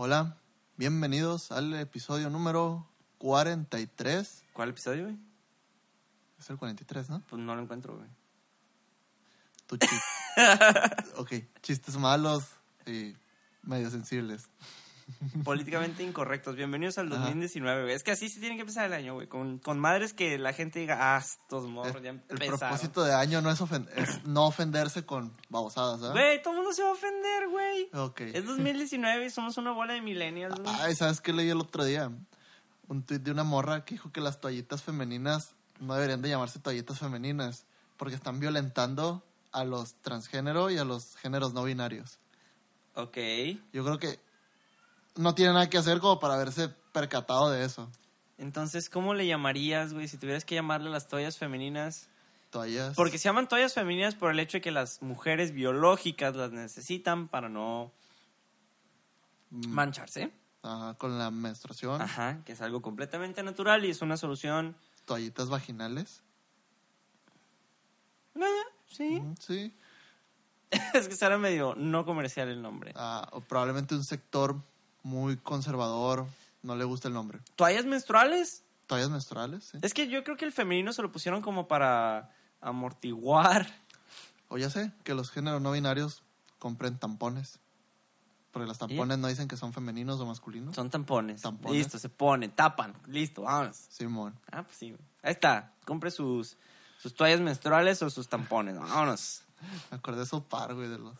Hola, bienvenidos al episodio número 43. ¿Cuál episodio, güey? Es el 43, ¿no? Pues no lo encuentro, güey. Tu chiste. ok, chistes malos y medio sensibles. Políticamente incorrectos. Bienvenidos al Ajá. 2019, güey. Es que así se tiene que empezar el año, güey. Con, con madres que la gente diga, ah, estos morros ya El, propósito de año no es, ofen- es no ofenderse con babosadas, ¿verdad? Güey, todo el mundo se va a ofender, güey. Ok. Es 2019 y somos una bola de millennials, güey. Ay, ¿sabes qué leí el otro día? Un tuit de una morra que dijo que las toallitas femeninas no deberían de llamarse toallitas femeninas porque están violentando a los transgénero y a los géneros no binarios. Ok. Yo creo que no tiene nada que hacer como para haberse percatado de eso. Entonces, ¿cómo le llamarías, güey, si tuvieras que llamarle las toallas femeninas? Toallas. Porque se llaman toallas femeninas por el hecho de que las mujeres biológicas las necesitan para no Mm, mancharse. ajá, con la menstruación, Ajá, que es algo completamente natural y es una solución. toallitas vaginales. Eh, sí. Mm, Sí. es que será medio no comercial el nombre. Ah, o probablemente un sector muy conservador no le gusta el nombre. ¿Toallas menstruales? Toallas menstruales, sí. Es que yo creo que el femenino se lo pusieron como para amortiguar. O ya sé, que los géneros no binarios compren tampones. Porque los tampones no dicen que son femeninos o masculinos. Son tampones. Tampones. Listo, se ponen, tapan. Listo, vámonos. Simón. Ah, pues sí. Ahí está. Compre sus, sus toallas menstruales o sus tampones. Vámonos. Me acordé de Park, güey, de los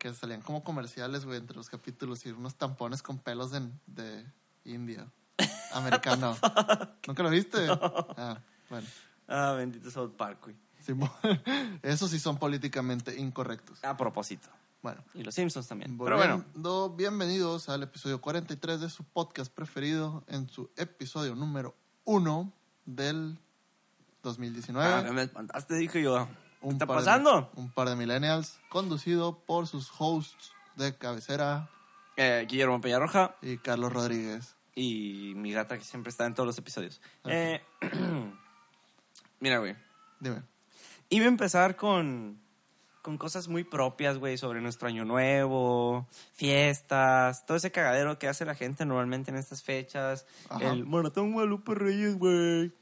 que salían como comerciales, güey, entre los capítulos y unos tampones con pelos de, de India. Americano. ¿Nunca lo viste? Ah, bueno. Ah, bendito South Park, güey. Simón. Esos sí son políticamente incorrectos. A propósito. Bueno. Y los Simpsons también. Pero bueno. Volviendo, bienvenidos al episodio 43 de su podcast preferido, en su episodio número 1 del 2019. Ah, me espantaste, dije yo. ¿Qué Un está par de- pasando? un par de millennials, conducido por sus hosts de cabecera Eh, Guillermo Peñarroja y Carlos Rodríguez. y mi gata que siempre está en todos los episodios. Eh, mira, güey. Dime. Iba a empezar con, con cosas muy propias, güey, sobre nuestro año nuevo, fiestas, todo ese cagadero que hace la gente normalmente en estas fechas. Ajá. El Maratón Guadalupe Reyes, güey.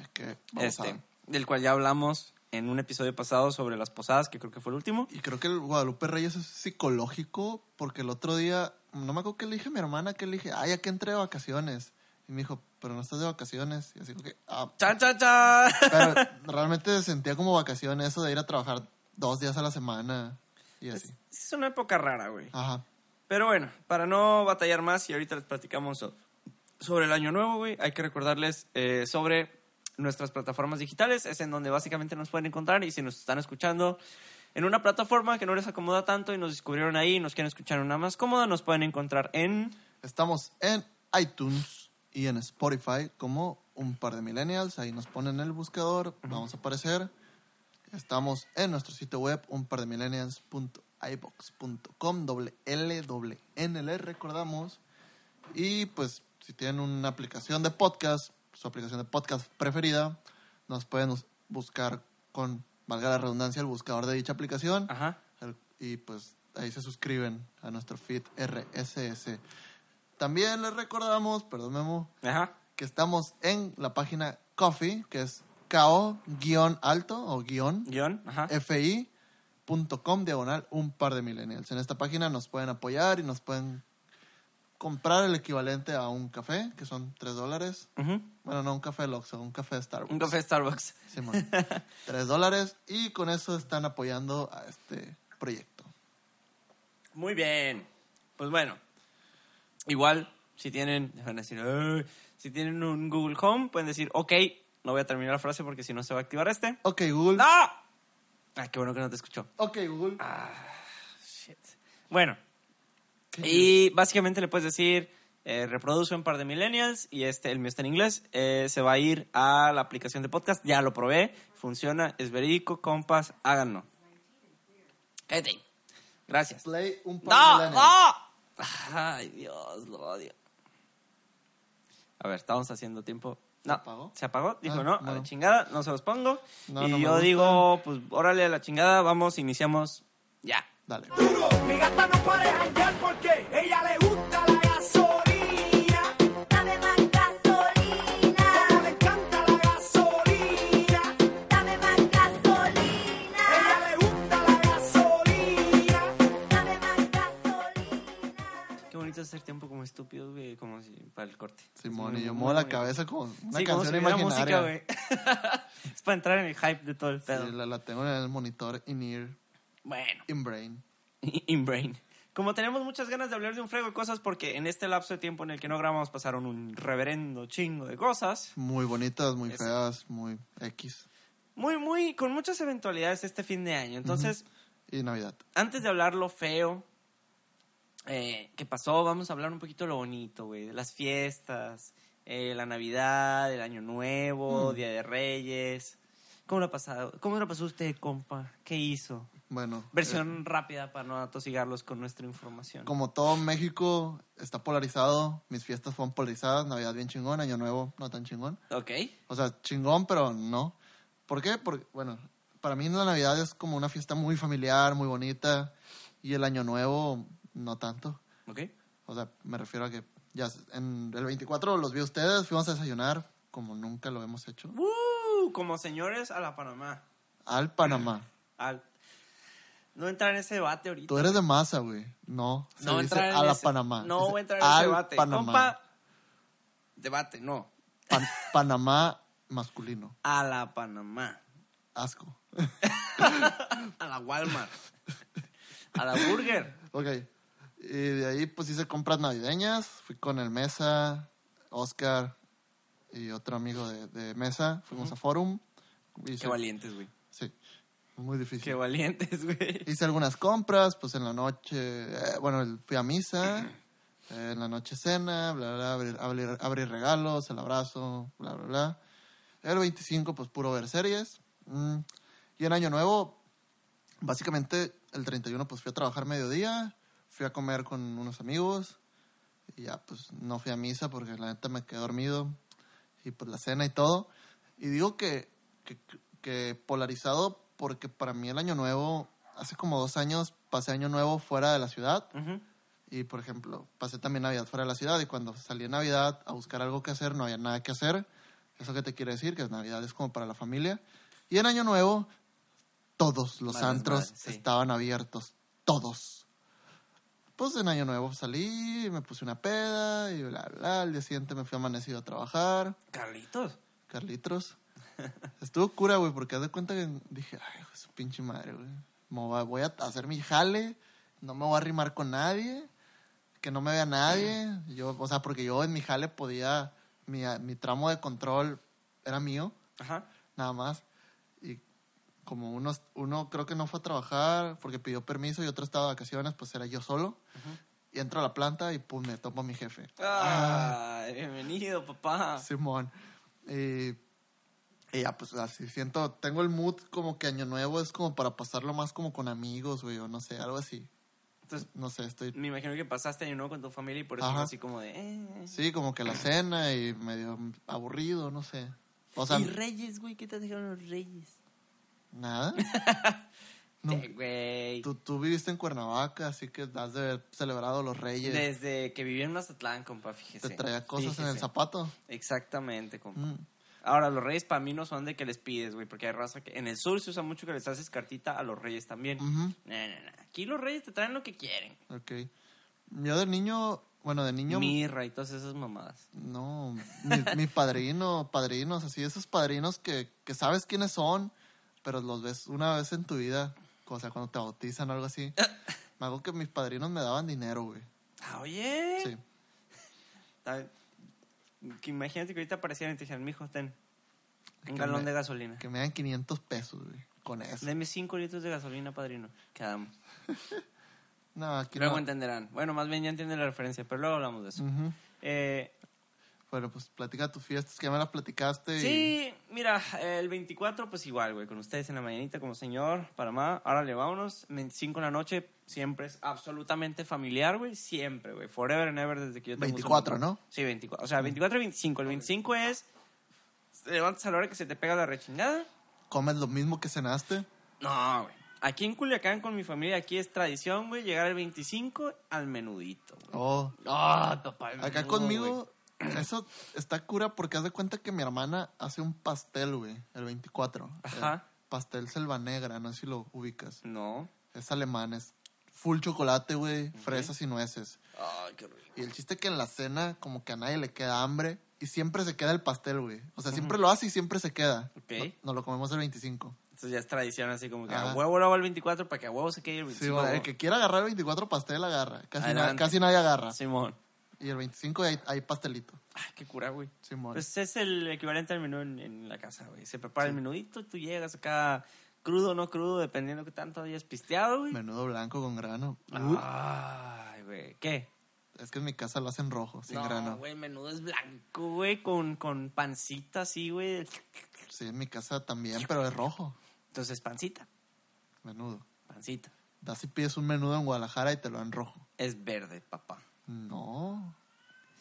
Es que, vamos Este, a- del cual ya hablamos en un episodio pasado sobre las posadas, que creo que fue el último. Y creo que el Guadalupe Reyes es psicológico, porque el otro día, no me acuerdo que le dije a mi hermana, que le dije, ay, ya que entré de vacaciones. Y me dijo, pero no estás de vacaciones. Y así como que, ah, ¡Chan, chan, chan! Pero realmente sentía como vacación eso de ir a trabajar dos días a la semana y así. Es una época rara, güey. Ajá. Pero bueno, para no batallar más y ahorita les platicamos so- sobre el año nuevo, güey, hay que recordarles eh, sobre nuestras plataformas digitales, es en donde básicamente nos pueden encontrar y si nos están escuchando en una plataforma que no les acomoda tanto y nos descubrieron ahí y nos quieren escuchar en una más cómoda, nos pueden encontrar en... Estamos en iTunes y en Spotify como un par de millennials. Ahí nos ponen el buscador, vamos a aparecer. Estamos en nuestro sitio web, un par de millennials.ibox.com, doble L, doble N, les recordamos. Y pues, si tienen una aplicación de podcast, su aplicación de podcast preferida, nos pueden us- buscar con, valga la redundancia, el buscador de dicha aplicación. Ajá. El- y pues ahí se suscriben a nuestro feed RSS. También les recordamos, perdón Memo, Ajá. que estamos en la página Coffee, que es KO-alto o guion Guión. Fi.com diagonal un par de millennials. En esta página nos pueden apoyar y nos pueden comprar el equivalente a un café, que son 3 dólares. Bueno, no un café Loxo, un café Starbucks. Un café Starbucks. Simón. 3 dólares y con eso están apoyando a este proyecto. Muy bien. Pues bueno, igual, si tienen, decir, si tienen un Google Home, pueden decir, ok, no voy a terminar la frase porque si no se va a activar este. Ok, Google. ¡No! Ay, qué bueno que no te escuchó. Ok, Google. Shit. Bueno, y básicamente le puedes decir, eh, reproduce un par de millennials y este, el mío está en inglés, eh, se va a ir a la aplicación de podcast, ya lo probé, funciona, es verídico, compas, háganlo. Cállate. Gracias. Play un par de ¡No! millennials. ¡No! Ay, Dios, lo odio. A ver, estamos haciendo tiempo. No, ¿Se apagó? ¿Se apagó? Dijo, Ah, no, a la chingada, no se los pongo. No, y yo digo, pues, órale a la chingada, vamos, iniciamos ya. Dale. Mi gata no puede janguear porque ella le gusta la gasolina. Dame más gasolina. Ella le encanta la gasolina. Dame más gasolina. Ella le gusta la gasolina. Dame más gasolina. Qué bonito hacer tiempo como estúpido, güey, como si para el corte. Simón, y yo muevo la cabeza con una sí, canción como si imaginaria. Música, güey. es para entrar en el hype de todo el pedo. Sí, la, la tengo en el monitor in-ear. Bueno, in-brain. in-brain. Como tenemos muchas ganas de hablar de un frego de cosas, porque en este lapso de tiempo en el que no grabamos pasaron un reverendo chingo de cosas. Muy bonitas, muy Es- feas, muy X. Muy, muy, con muchas eventualidades este fin de año. Entonces, Y Navidad. antes de hablar lo feo eh, que pasó, vamos a hablar un poquito de lo bonito, güey. De las fiestas, eh, la Navidad, el Año Nuevo, Mm. Día de Reyes. ¿Cómo lo ha pasado? ¿Cómo lo pasó usted, compa? ¿Qué hizo? Bueno. Versión rápida para no atosigarlos con nuestra información. como todo México está polarizado, mis fiestas fueron polarizadas, Navidad bien chingón, Año Nuevo no tan chingón. Ok. O sea, chingón, pero no. ¿Por qué? Porque, bueno, para mí la Navidad es como una fiesta muy familiar, muy bonita, y el Año Nuevo no tanto. Ok. O sea, me refiero a que ya en el 24 los vi a ustedes, fuimos a desayunar, como nunca lo hemos hecho, ¡Uh! Como señores a la Panamá. al Panamá. Al... No entrar en ese debate ahorita. Tú eres de masa, güey. No, se no dice entrar en a la ese- Panamá. No Dice voy a entrar en ese debate. Panamá. Compa, debate, no. Pan- Panamá masculino. A la Panamá. Asco. A la Walmart. A la Burger. Ok. Y de ahí pues hice compras navideñas. Fui con el Mesa, Oscar y otro amigo de, de Mesa. Fuimos a Forum. Hice- Qué valientes, güey. Sí. Muy difícil. Qué valientes, güey. Hice algunas compras, pues en la noche, eh, bueno, fui a misa, eh, en la noche cena, bla, bla, bla, abrir, abrir, abrir regalos, el abrazo, bla, bla, bla. El 25, pues puro ver series. Mm. Y en Año Nuevo, básicamente el 31, pues fui a trabajar mediodía, fui a comer con unos amigos y ya, pues no fui a misa porque la neta me quedé dormido y pues la cena y todo. Y digo que, que, que polarizado porque para mí el año nuevo, hace como dos años pasé año nuevo fuera de la ciudad y por ejemplo pasé también Navidad fuera de la ciudad y cuando salí en Navidad a buscar algo que hacer no había nada que hacer. ¿Eso qué te quiere decir? Que Navidad es como para la familia. Y en año nuevo todos los Más antros sí. estaban abiertos, todos. Pues en año nuevo salí, me puse una peda y bla, bla. Al día siguiente me fui amanecido a trabajar. Carlitos. Carlitos. Estuvo cura, güey, porque haz de cuenta que dije, ay, su pinche madre, güey. Voy a- hacer mi jale, no me voy a arrimar con nadie, que no me vea nadie. Yo, o sea, porque yo en mi jale podía, mi, mi tramo de control era mío, Ajá. nada más. Y como unos, uno creo que no fue a trabajar porque pidió permiso y otro estaba de vacaciones, pues era yo solo. Y entro a la planta y pum, me topo a mi jefe. Ah, bienvenido, papá. Simón. Y, y ya, pues así siento, tengo el mood como que Año Nuevo es como para pasarlo más como con amigos, güey, o no sé, algo así. Entonces, No sé, estoy... me imagino que pasaste año nuevo con tu familia y por eso Ajá. así como de... eh. Sí, como que la cena y medio aburrido, no sé. O sea, ¿Y Reyes, güey? ¿Qué te dijeron los Reyes? nada. No. Güey. Tú, tú viviste en Cuernavaca, así que has de haber celebrado los Reyes. Desde que viví en Mazatlán, compa, fíjese. Te traía cosas en el zapato. Exactamente, compa. Mm. Ahora, los reyes para mí no son de que les pides, güey, porque hay raza que... En el sur se usa mucho que les haces cartita a los reyes también. Aquí los reyes te traen lo que quieren. Ok. Yo de niño, bueno, de niño... Mirra y todas esas mamadas. No, mi, mi padrino, padrinos, así, esos padrinos que, que sabes quiénes son, pero los ves una vez en tu vida, o sea, cuando te bautizan o algo así. Me hago que mis padrinos me daban dinero, güey. Ah, oye. Sí. Que imagínate que ahorita aparecieran y te dijeran, mijo, ten un Que galón me- de gasolina. Que me dan 500 pesos, güey, con eso. Deme 5 litros de gasolina, padrino. Quedamos. No, aquí Luego no. entenderán. Bueno, más bien ya entienden la referencia, pero luego hablamos de eso. Eh, Bueno, pues platica tus fiestas, que ya me las platicaste. y- Sí, mira, el 24, pues igual, güey, con ustedes en la mañanita como señor, Panamá. Ahora le vámonos. 25 en la noche, siempre es absolutamente familiar, güey. Siempre, güey. Forever and ever desde que yo tengo 24, uso de- ¿no? Sí, 24. O sea, 24 y 25. El 25 es. Te levantas a la hora que se te pega la rechingada. ¿Comes lo mismo que cenaste? No, güey. Aquí en Culiacán con mi familia, aquí es tradición, güey, llegar el 25 al menudito, güey. Oh, Ah, papá. el acá conmigo, eso está cura porque haz de cuenta que mi hermana hace un pastel, güey, el 24. Ajá. Eh, pastel selva negra, no sé si lo ubicas. No. Es alemán, es full chocolate, güey, fresas y nueces. Ay, qué rico. Y el chiste que en la cena, como que a nadie le queda hambre y siempre se queda el pastel, güey. O sea, siempre lo hace y siempre se queda. Ok. No- Nos lo comemos el 25. Entonces ya es tradición así como que a Ajá. huevo lo hago el 24 para que a huevo se quede el Sí, 25. güey, el que quiera agarrar el 24 pastel, agarra. Casi, na- Adelante. casi nadie agarra. Simón. Y el 25 hay, hay pastelito. Ay, qué cura, güey. Simón. Pues es el equivalente al menú en, en la casa, güey. Se prepara el menudito, tú llegas acá crudo o no crudo, dependiendo que tanto hayas pisteado, güey. Menudo blanco con grano. Ay, güey. ¿Qué? Es que en mi casa lo hacen rojo, sin no, grano. güey, menudo es blanco, güey, con, con pancita así, güey. Sí, en mi casa también, pero es rojo. Entonces, pancita, Menudo. pancita. Da si pides un menudo en Guadalajara y te lo dan rojo. Es verde, papá. No.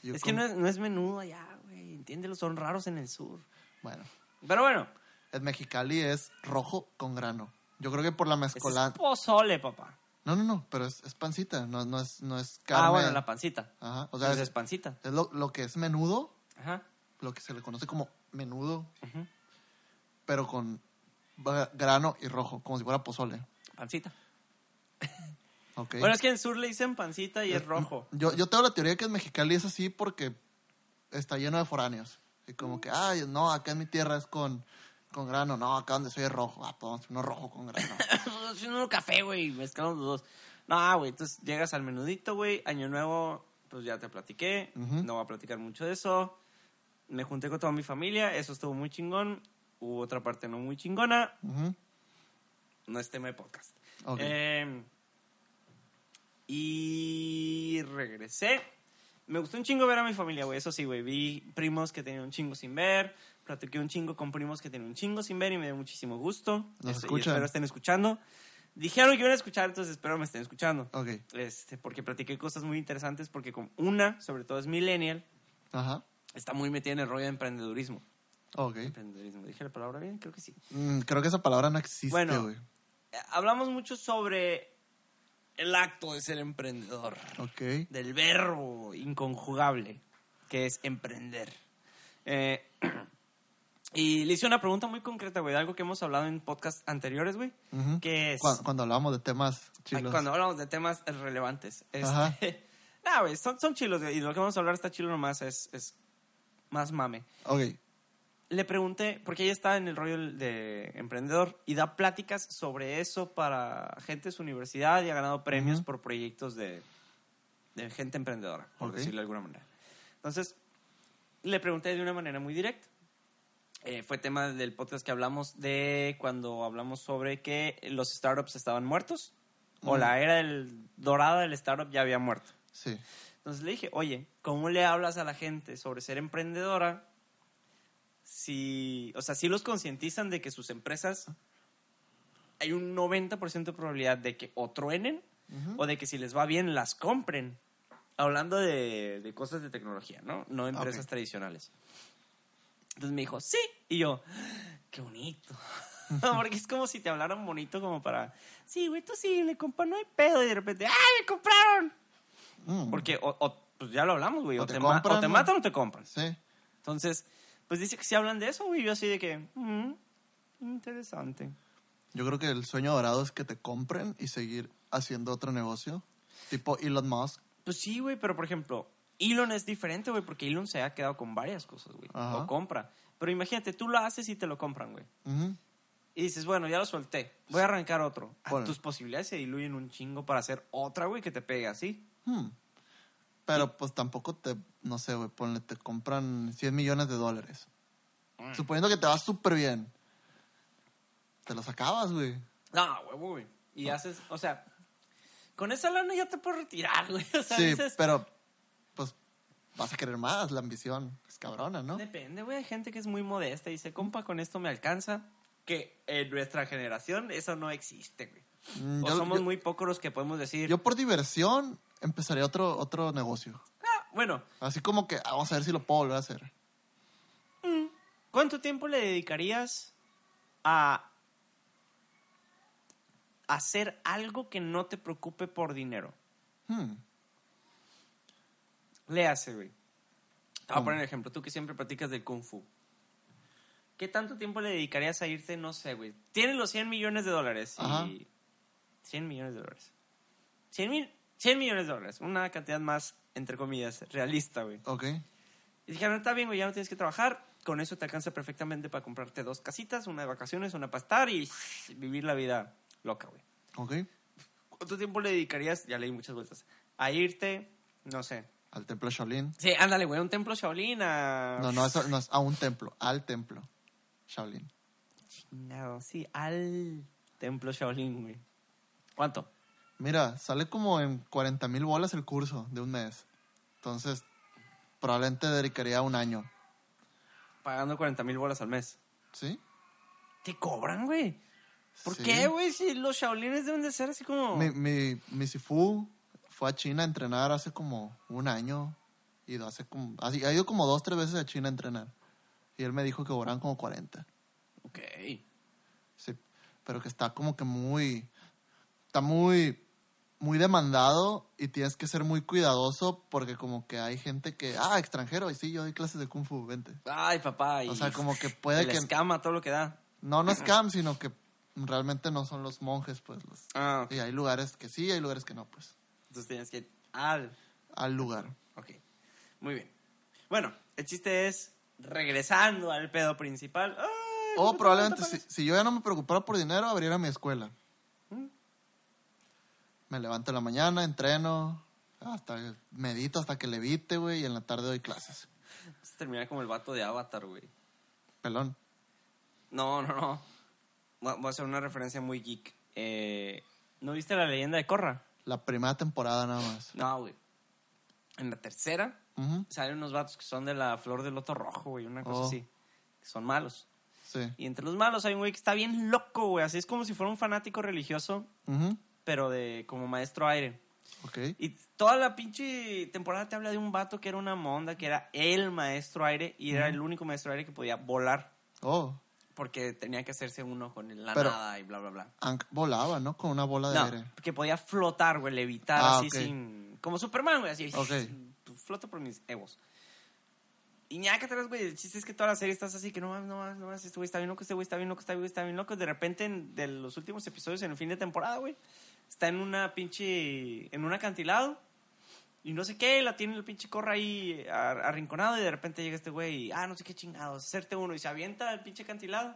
Yo es que no es, no es menudo allá, güey. Entiéndelo, son raros en el sur. Bueno, Pero bueno, el mexicali es rojo con grano. Yo creo que por la ese es pozole, papá. No, no, no, pero es, es pancita, no, no, es, no es carne. Ah, bueno, la pancita. Ajá, o sea, Entonces es, es pancita. es lo, lo que es menudo, Ajá. lo que se le conoce como menudo, ujú, pero con grano y rojo, como si fuera pozole. Pancita. ¿Ok? Bueno, es que en el sur le dicen pancita y es rojo. Yo, yo tengo la teoría que en Mexicali es así porque está lleno de foráneos. Y como que, ay, no, acá en mi tierra es con, con grano. No, acá donde soy es rojo. Ah, pues uno rojo con grano. Es un café, güey. Mezclamos los dos. No, güey. Entonces llegas al menudito, güey. Año nuevo, pues ya te platiqué. Ujú. No voy a platicar mucho de eso. Me junté con toda mi familia. Eso estuvo muy chingón. Hubo otra parte no muy chingona. Ujú. No es tema de podcast. Ok. Eh, y regresé. Me gustó un chingo ver a mi familia, güey. Eso sí, güey. Vi primos que tenían un chingo sin ver. Platiqué un chingo con primos que tenían un chingo sin ver y me dio muchísimo gusto. Nos Este, y escuchan. espero estén escuchando. Dijeron que iban a escuchar, entonces espero me estén escuchando. Ok. Este, porque platiqué cosas muy interesantes, porque con una, sobre todo es millennial, Ajá. está muy metida en el rollo de emprendedurismo. Ok. Emprendedurismo. ¿Dije la palabra bien? Creo que sí. Mm, creo que esa palabra no existe, Bueno. güey. Eh, Hablamos mucho sobre el acto de ser emprendedor. Ok. del verbo inconjugable que es emprender. Eh, y le hice una pregunta muy concreta, güey, de algo que hemos hablado en podcasts anteriores, güey, Ujú. que es Cuando, cuando hablamos de temas chilos. cuando hablamos de temas relevantes. Ajá. Este, nah, güey, son, son chilos, güey, y lo que vamos a hablar está chilo nomás, es, es más mame. Ok. Le pregunté, porque ella está en el rollo de emprendedor y da pláticas sobre eso para gente de su universidad y ha ganado premios por proyectos de, de gente emprendedora, por Ok. decirlo de alguna manera. Entonces, le pregunté de una manera muy directa. Eh, fue tema del podcast que hablamos de cuando hablamos sobre que los startups estaban muertos o la era del, dorada del startup ya había muerto. Sí. Entonces le dije, oye, ¿cómo le hablas a la gente sobre ser emprendedora? Si, o sea, si los concientizan de que sus empresas hay un 90% de probabilidad de que o truenen Ujú. o de que si les va bien las compren. Hablando de, de cosas de tecnología, ¿no? No empresas Ok. tradicionales. Entonces me dijo, sí. Y yo, qué bonito. Porque es como si te hablaran bonito como para, sí, güey, tú sí, le compas, no hay pedo. Y de repente, ¡ah, me compraron! Mm. Porque, o, o, pues ya lo hablamos, güey. O O, te te, ma- compran, o te matan o te compran. Sí. Entonces, pues dice que si hablan de eso, güey. Yo así de que, mm, interesante. Yo creo que el sueño dorado es que te compren y seguir haciendo otro negocio. Tipo Elon Musk. Pues sí, güey, pero por ejemplo, Elon es diferente, güey, porque Elon se ha quedado con varias cosas, güey. Ajá. O compra. Pero imagínate, tú lo haces y te lo compran, güey. Ujú. Y dices, bueno, ya lo solté. Voy a arrancar otro. Bueno. Tus posibilidades se diluyen un chingo para hacer otra, güey, que te pegue así. Hmm. Pero pues tampoco te, no sé, güey, ponle, te compran 100 millones de dólares. Mm. Suponiendo que te va súper bien. Te los acabas, güey. No, güey, güey. Y haces, o sea, con esa lana ya te puedes retirar, güey. O sea, Sí, dices, pero pues vas a querer más, la ambición es cabrona, ¿no? Depende, güey. Hay gente que es muy modesta y dice, compa, con esto me alcanza. Que en nuestra generación eso no existe, güey. Mm, O yo- somos yo- muy pocos los que podemos decir, Yo por diversión empezaría otro, otro negocio. "Ah, bueno, Así como que ah, vamos a ver si lo puedo volver a hacer. ¿cuánto tiempo le dedicarías a hacer algo que no te preocupe por dinero? Hmm. Le hace, güey. Te voy a ¿Cómo? poner un ejemplo. Tú que siempre practicas del Kung Fu. ¿Qué tanto tiempo le dedicarías a irte? No sé, güey. Tienes los 100 millones de dólares. Y... Ajá. 100 millones de dólares. 100 mil, 100 millones de dólares. Una cantidad más, entre comillas, realista, güey. Ok. Y dijeron, está bien, güey, ya no tienes que trabajar. Con eso te alcanza perfectamente para comprarte dos casitas, una de vacaciones, una para estar y vivir la vida loca, güey. Ok. ¿Cuánto tiempo le dedicarías? Ya leí muchas vueltas. A irte, no sé. Al templo Shaolin. Sí, ándale, güey, a un templo Shaolin, a... No, no es, no a un templo, al templo Shaolin. No, sí, al templo Shaolin, güey. ¿Cuánto? Mira, sale como en 40 mil bolas el curso de un mes. Entonces, probablemente dedicaría un año. Pagando 40 mil bolas al mes. ¿Sí? ¿Te cobran, güey? ¿Por Sí. qué, güey? Si los Shaolines deben de ser así como... Mi, mi, mi Sifu fue a China a entrenar hace como un año. Y hace como, así, ha ido como dos, tres veces a China a entrenar. Y él me dijo que cobraban como 40. Ok. Sí, pero que está como que muy, está muy, muy demandado y tienes que ser muy cuidadoso porque como que hay gente que, ah, extranjero, y sí, yo doy clases de Kung Fu, vente. Ay, papá. Y O sea, como que puede el que, escama, todo lo que da. no, no scam, sino que realmente no son los monjes, pues. Los, Ah, y hay lugares que sí, hay lugares que no, pues. Entonces tienes que ir al... Al lugar. Ok. Muy bien. Bueno, el chiste es, regresando al pedo principal... Ay, O ¿cómo te probablemente, si, si yo ya no me preocupara por dinero, abriera mi escuela. Me levanto en la mañana, entreno, hasta medito hasta que levite, güey, y en la tarde doy clases. Vas a terminar como el vato de Avatar, güey. Pelón. No, no, no. Voy a- hacer una referencia muy geek. Eh, ¿No viste la leyenda de Korra? La primera temporada nada más. No, güey. En la tercera Ujú, salen unos vatos que son de la flor del loto rojo, güey, una cosa Oh. así. Que son malos. Sí. Y entre los malos hay un güey que está bien loco, güey. Así es como si fuera un fanático religioso, Ujú, pero de como maestro aire. Ok. Y toda la pinche temporada te habla de un vato que era una monda, que era el maestro aire y era el único maestro aire que podía volar Oh, porque tenía que hacerse uno con la Pero- nada y bla, bla, bla. Volaba, ¿no? Con una bola de No, aire. que podía flotar, güey, levitar Ah, así sin... Como Superman, güey, así. Ok. Floto por mis egos. Y ñaca atrás, güey, el chiste es que toda la serie estás así que no mames, no mames, no mames, este güey está bien loco, este güey está bien loco, este güey está bien loco. De repente, en, de los últimos episodios, en el fin de temporada, güey, está en una pinche... en un acantilado y no sé qué, la tiene el pinche corra ahí ar- arrinconado y de repente llega este güey y, ah, no sé qué chingados, hacerte uno y se avienta el pinche acantilado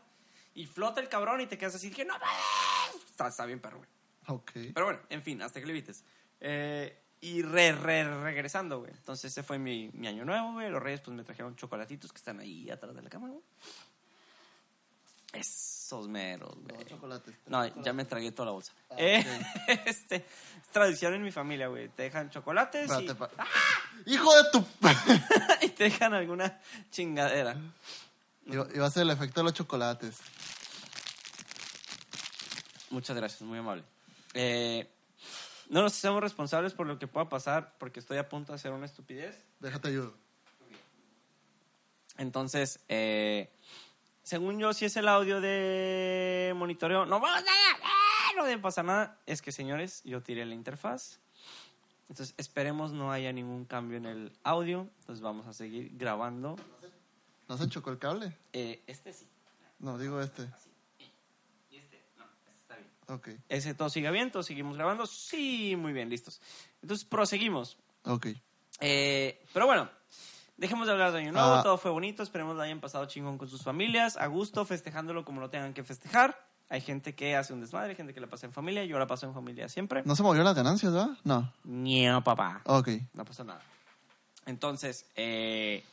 y flota el cabrón y te quedas así que no. Está, está bien perro, güey. Ok. Pero bueno, en fin, hasta que le evites. Eh, y re, re, regresando, güey. Entonces ese fue mi, mi año nuevo, güey. Los reyes pues me trajeron chocolatitos que están ahí atrás de la cama, güey. Esos meros, güey. No, chocolates. No, ya me tragué toda la bolsa. Ah, Eh, este, es tradición en mi familia, güey. Te dejan chocolates y, Espérate, pa- ¡Hijo de tu... y te dejan alguna chingadera. iba, iba a ser el efecto de los chocolates. Muchas gracias, muy amable. Eh, no nos hacemos responsables por lo que pueda pasar porque estoy a punto de hacer una estupidez. Déjate ayudo. Entonces, eh, según yo, si es el audio de monitoreo, no pasa nada, ¡ah! no debe pasar nada. Es que, señores, yo tiré la interfaz. Entonces, esperemos no haya ningún cambio en el audio. Entonces, vamos a seguir grabando. ¿No se chocó el cable? Eh, este sí. No, digo este. Y este, no, este está bien. Ok. Ese todo sigue bien, todos seguimos grabando. Sí, muy bien, listos. Entonces, proseguimos. Ok. Eh, pero bueno, dejemos de hablar de Año Nuevo, Ah. todo fue bonito, esperemos lo hayan pasado chingón con sus familias, a gusto, festejándolo como lo tengan que festejar. Hay gente que hace un desmadre, gente que la pasa en familia, yo la paso en familia siempre. ¿No se movieron las ganancias, verdad? No. No, papá. Ok. No pasa nada. Entonces, eh,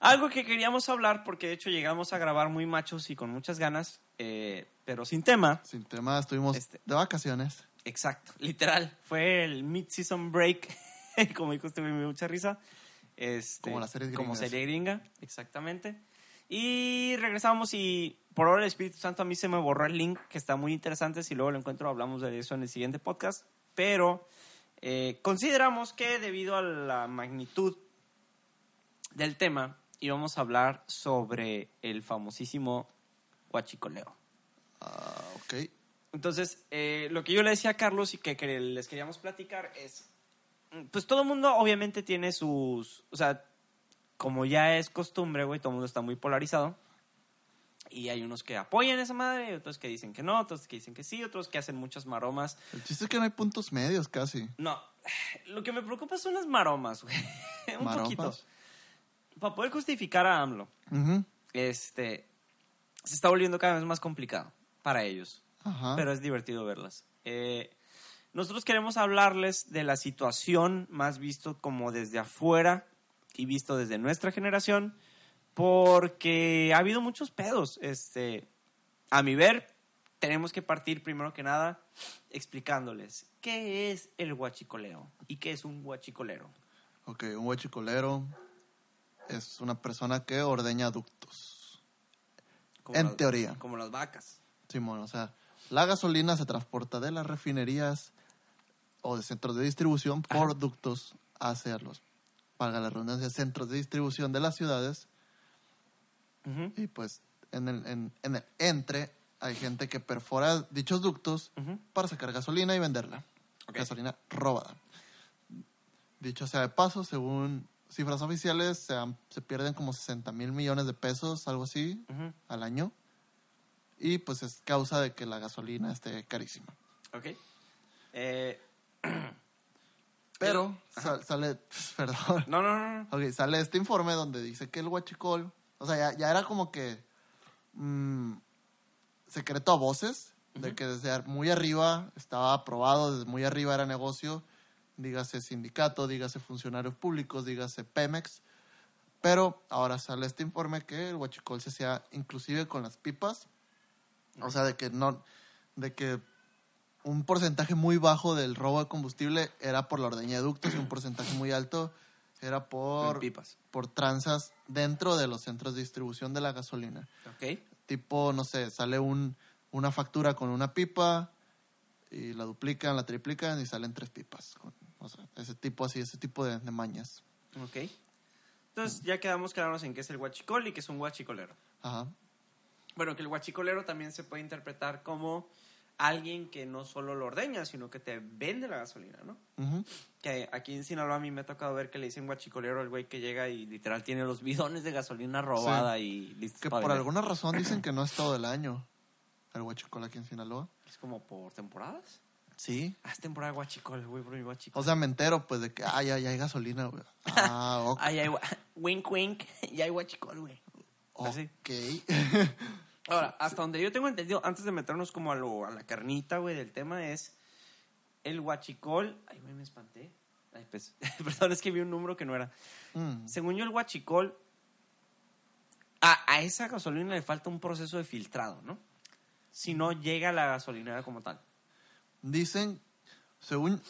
algo que queríamos hablar, porque de hecho llegamos a grabar muy machos y con muchas ganas, eh, pero sin tema. Sin tema, estuvimos Este- de vacaciones. Exacto, literal. Fue el mid-season break. como dijo este me dio mucha risa. Este, Como las series Como gringas. serie gringa, exactamente. Y regresamos y por ahora el Espíritu Santo a mí se me borró el link, que está muy interesante. Si luego lo encuentro, hablamos de eso en el siguiente podcast. Pero eh, consideramos que debido a la magnitud del tema, íbamos a hablar sobre el famosísimo huachicoleo. Ah, ok. Entonces, eh, lo que yo le decía a Carlos y que, que les queríamos platicar es, pues todo el mundo obviamente tiene sus, o sea, como ya es costumbre, güey, todo el mundo está muy polarizado. Y hay unos que apoyan esa madre, otros que dicen que no, otros que dicen que sí, otros que hacen muchas maromas. El chiste es que no hay puntos medios casi. No, lo que me preocupa son las maromas, güey. Un Maromas. poquito. Para poder justificar a AMLO, este, se está volviendo cada vez más complicado para ellos. Ajá. pero es divertido verlas. Eh, nosotros queremos hablarles de la situación más visto como desde afuera y visto desde nuestra generación, porque ha habido muchos pedos. Este, a mi ver, tenemos que partir primero que nada explicándoles qué es el huachicoleo y qué es un huachicolero. Ok, un huachicolero es una persona que ordeña ductos. Como En las- teoría. Como las vacas. Simón, o sea, la gasolina se transporta de las refinerías o de centros de distribución por ductos hacia los, valga la redundancia, centros de distribución de las ciudades. Y pues en el, en, en el entre hay gente que perfora dichos ductos para sacar gasolina y venderla. Gasolina robada. Dicho sea de paso, según cifras oficiales, se, han- se pierden como 60 mil millones de pesos, algo así, al año. Y pues es causa de que la gasolina esté carísima. Ok. Eh, Pero sal- sale, perdón, no, no, no. no. Sale este informe donde dice que el huachicol, o sea, ya, ya era como que mm, secreto a voces, de Ujú. que desde muy arriba estaba aprobado, desde muy arriba era negocio, dígase sindicato, dígase funcionarios públicos, dígase Pemex, pero ahora sale este informe que el huachicol se hacía inclusive con las pipas, o sea, de que no, de que un porcentaje muy bajo del robo de combustible era por la ordeña de ductos y un porcentaje muy alto era por, pipas. por tranzas dentro de los centros de distribución de la gasolina. Ok. Tipo, no sé, sale un, una factura con una pipa y la duplican, la triplican y salen tres pipas. Con- o sea, ese tipo así, ese tipo de, de mañas. Ok. Entonces ya quedamos claros en qué es el huachicol y qué es un huachicolero. Ajá. Bueno, que el huachicolero también se puede interpretar como alguien que no solo lo ordeña, sino que te vende la gasolina, ¿no? Que aquí en Sinaloa a mí me ha tocado ver que le dicen huachicolero al güey que llega y literal tiene los bidones de gasolina robada y listos Que por vender. alguna razón dicen que no es todo el año el huachicol aquí en Sinaloa. Es como por temporadas. Sí. Ah, es temporada de huachicol, güey, por mi huachicol. O sea, me entero pues de que, ah, ya, ya hay gasolina, güey. Ah, ok. Ay, ay, wink, wink, ya hay huachicol, güey. Ok. Ahora, hasta donde yo tengo entendido, antes de meternos como a, lo, a la carnita, güey, del tema es el huachicol. Ay, me espanté. Ay, pues, perdón, es que vi un número que no era. Mm. Según yo, el huachicol, a, a esa gasolina le falta un proceso de filtrado, ¿no? Si no llega a la gasolinera como tal. Dicen, según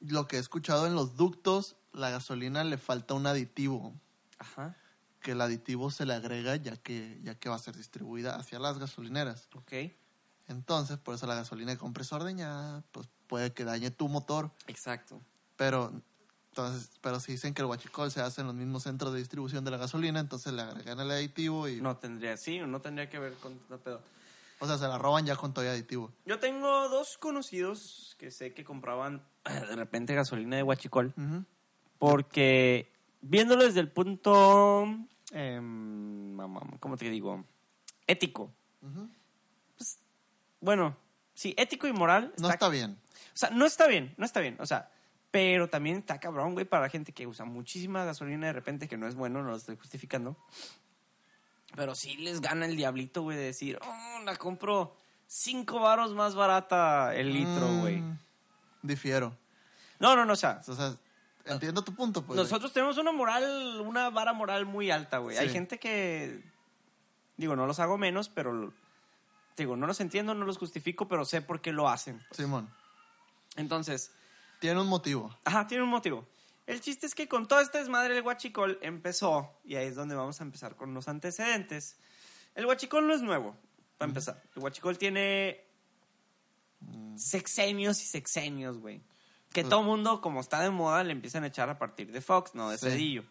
lo que he escuchado en los ductos, la gasolina le falta un aditivo, Ajá, que el aditivo se le agrega ya que, ya que va a ser distribuida hacia las gasolineras. ok. Entonces, por eso la gasolina de compra es ordeñada, pues puede que dañe tu motor, Exacto. pero entonces, pero si dicen que el huachicol se hace en los mismos centros de distribución de la gasolina, entonces le agregan el aditivo y, No tendría, sí, no tendría que ver con pedo. o sea, se la roban ya con todo el aditivo. Yo tengo dos conocidos que sé que compraban de repente gasolina de huachicol. Ujú. Porque viéndolo desde el punto, em, ¿cómo te digo? Ético. Ujú. Bueno, sí, ético y moral. No está bien. O sea, no está bien, no está bien. O sea, pero también está cabrón, güey, para la gente que usa muchísima gasolina de repente, que no es bueno, no lo estoy justificando. Pero sí les gana el diablito, güey, de decir, oh, la compro cinco varos más barata el litro, Mm, güey. Difiero. No, no, no, o sea, O sea, entiendo tu punto, pues. nosotros tenemos una moral, una vara moral muy alta, güey. Hay gente que, digo, no los hago menos, pero, digo, no los entiendo, no los justifico, pero sé por qué lo hacen. Simón, Entonces, tiene un motivo. ajá, tiene un motivo. El chiste es que con todo este desmadre el guachicol empezó, y ahí es donde vamos a empezar con los antecedentes. El guachicol no es nuevo, para empezar. El guachicol tiene sexenios y sexenios, güey. Que Pues- todo mundo, como está de moda, le empiezan a echar a partir de Fox, no de Sí. Cedillo.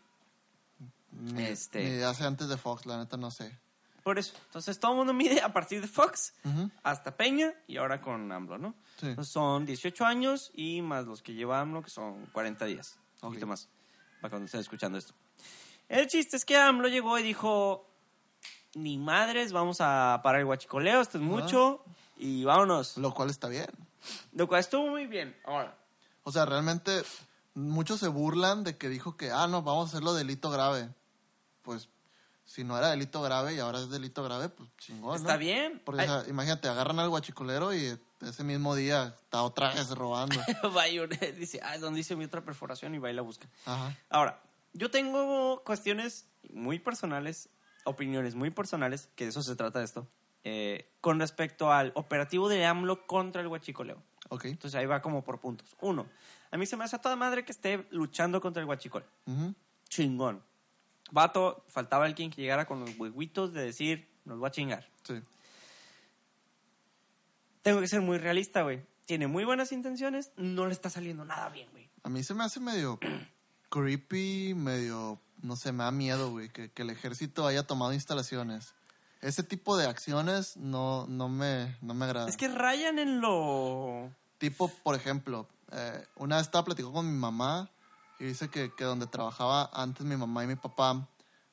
Ni, Este- ni hace antes de Fox, la neta no sé. Por eso. Entonces todo el mundo mide a partir de Fox hasta Peña y ahora con AMLO, ¿no? Sí. Entonces, son 18 años y más los que lleva AMLO, que son 40 días. Un poquito más. Para cuando estén escuchando esto. El chiste es que AMLO llegó y dijo: ni madres, vamos a parar el guachicoleo, esto es mucho, y vámonos. Lo cual está bien. Lo cual estuvo muy bien. Ahora, O sea, realmente muchos se burlan de que dijo que, ah, no, vamos a hacerlo delito grave. Pues si no era delito grave y ahora es delito grave, pues chingón. ¿no? está bien. Porque, Ay, o sea, imagínate, agarran al guachicolero y ese mismo día está otra vez robando. dice, ah, ¿dónde hice mi otra perforación? Y va y la busca. Ajá. Ahora, yo tengo cuestiones muy personales, opiniones muy personales, que de eso se trata esto, eh, con respecto al operativo de AMLO contra el huachicoleo. Ok. Entonces ahí va como por puntos. Uno, a mí se me hace a toda madre que esté luchando contra el huachicol. Ujú. Chingón. Vato, faltaba alguien que llegara con los huevitos de decir, nos va a chingar. Sí. Tengo que ser muy realista, güey. Tiene muy buenas intenciones, no le está saliendo nada bien, güey. A mí se me hace medio creepy, medio, no sé, me da miedo, güey, que, que el ejército haya tomado instalaciones. Ese tipo de acciones no, no, me, no me agrada. Es que rayan en lo... Tipo, por ejemplo, eh, una vez estaba platicando con mi mamá y dice que, que donde trabajaba antes mi mamá y mi papá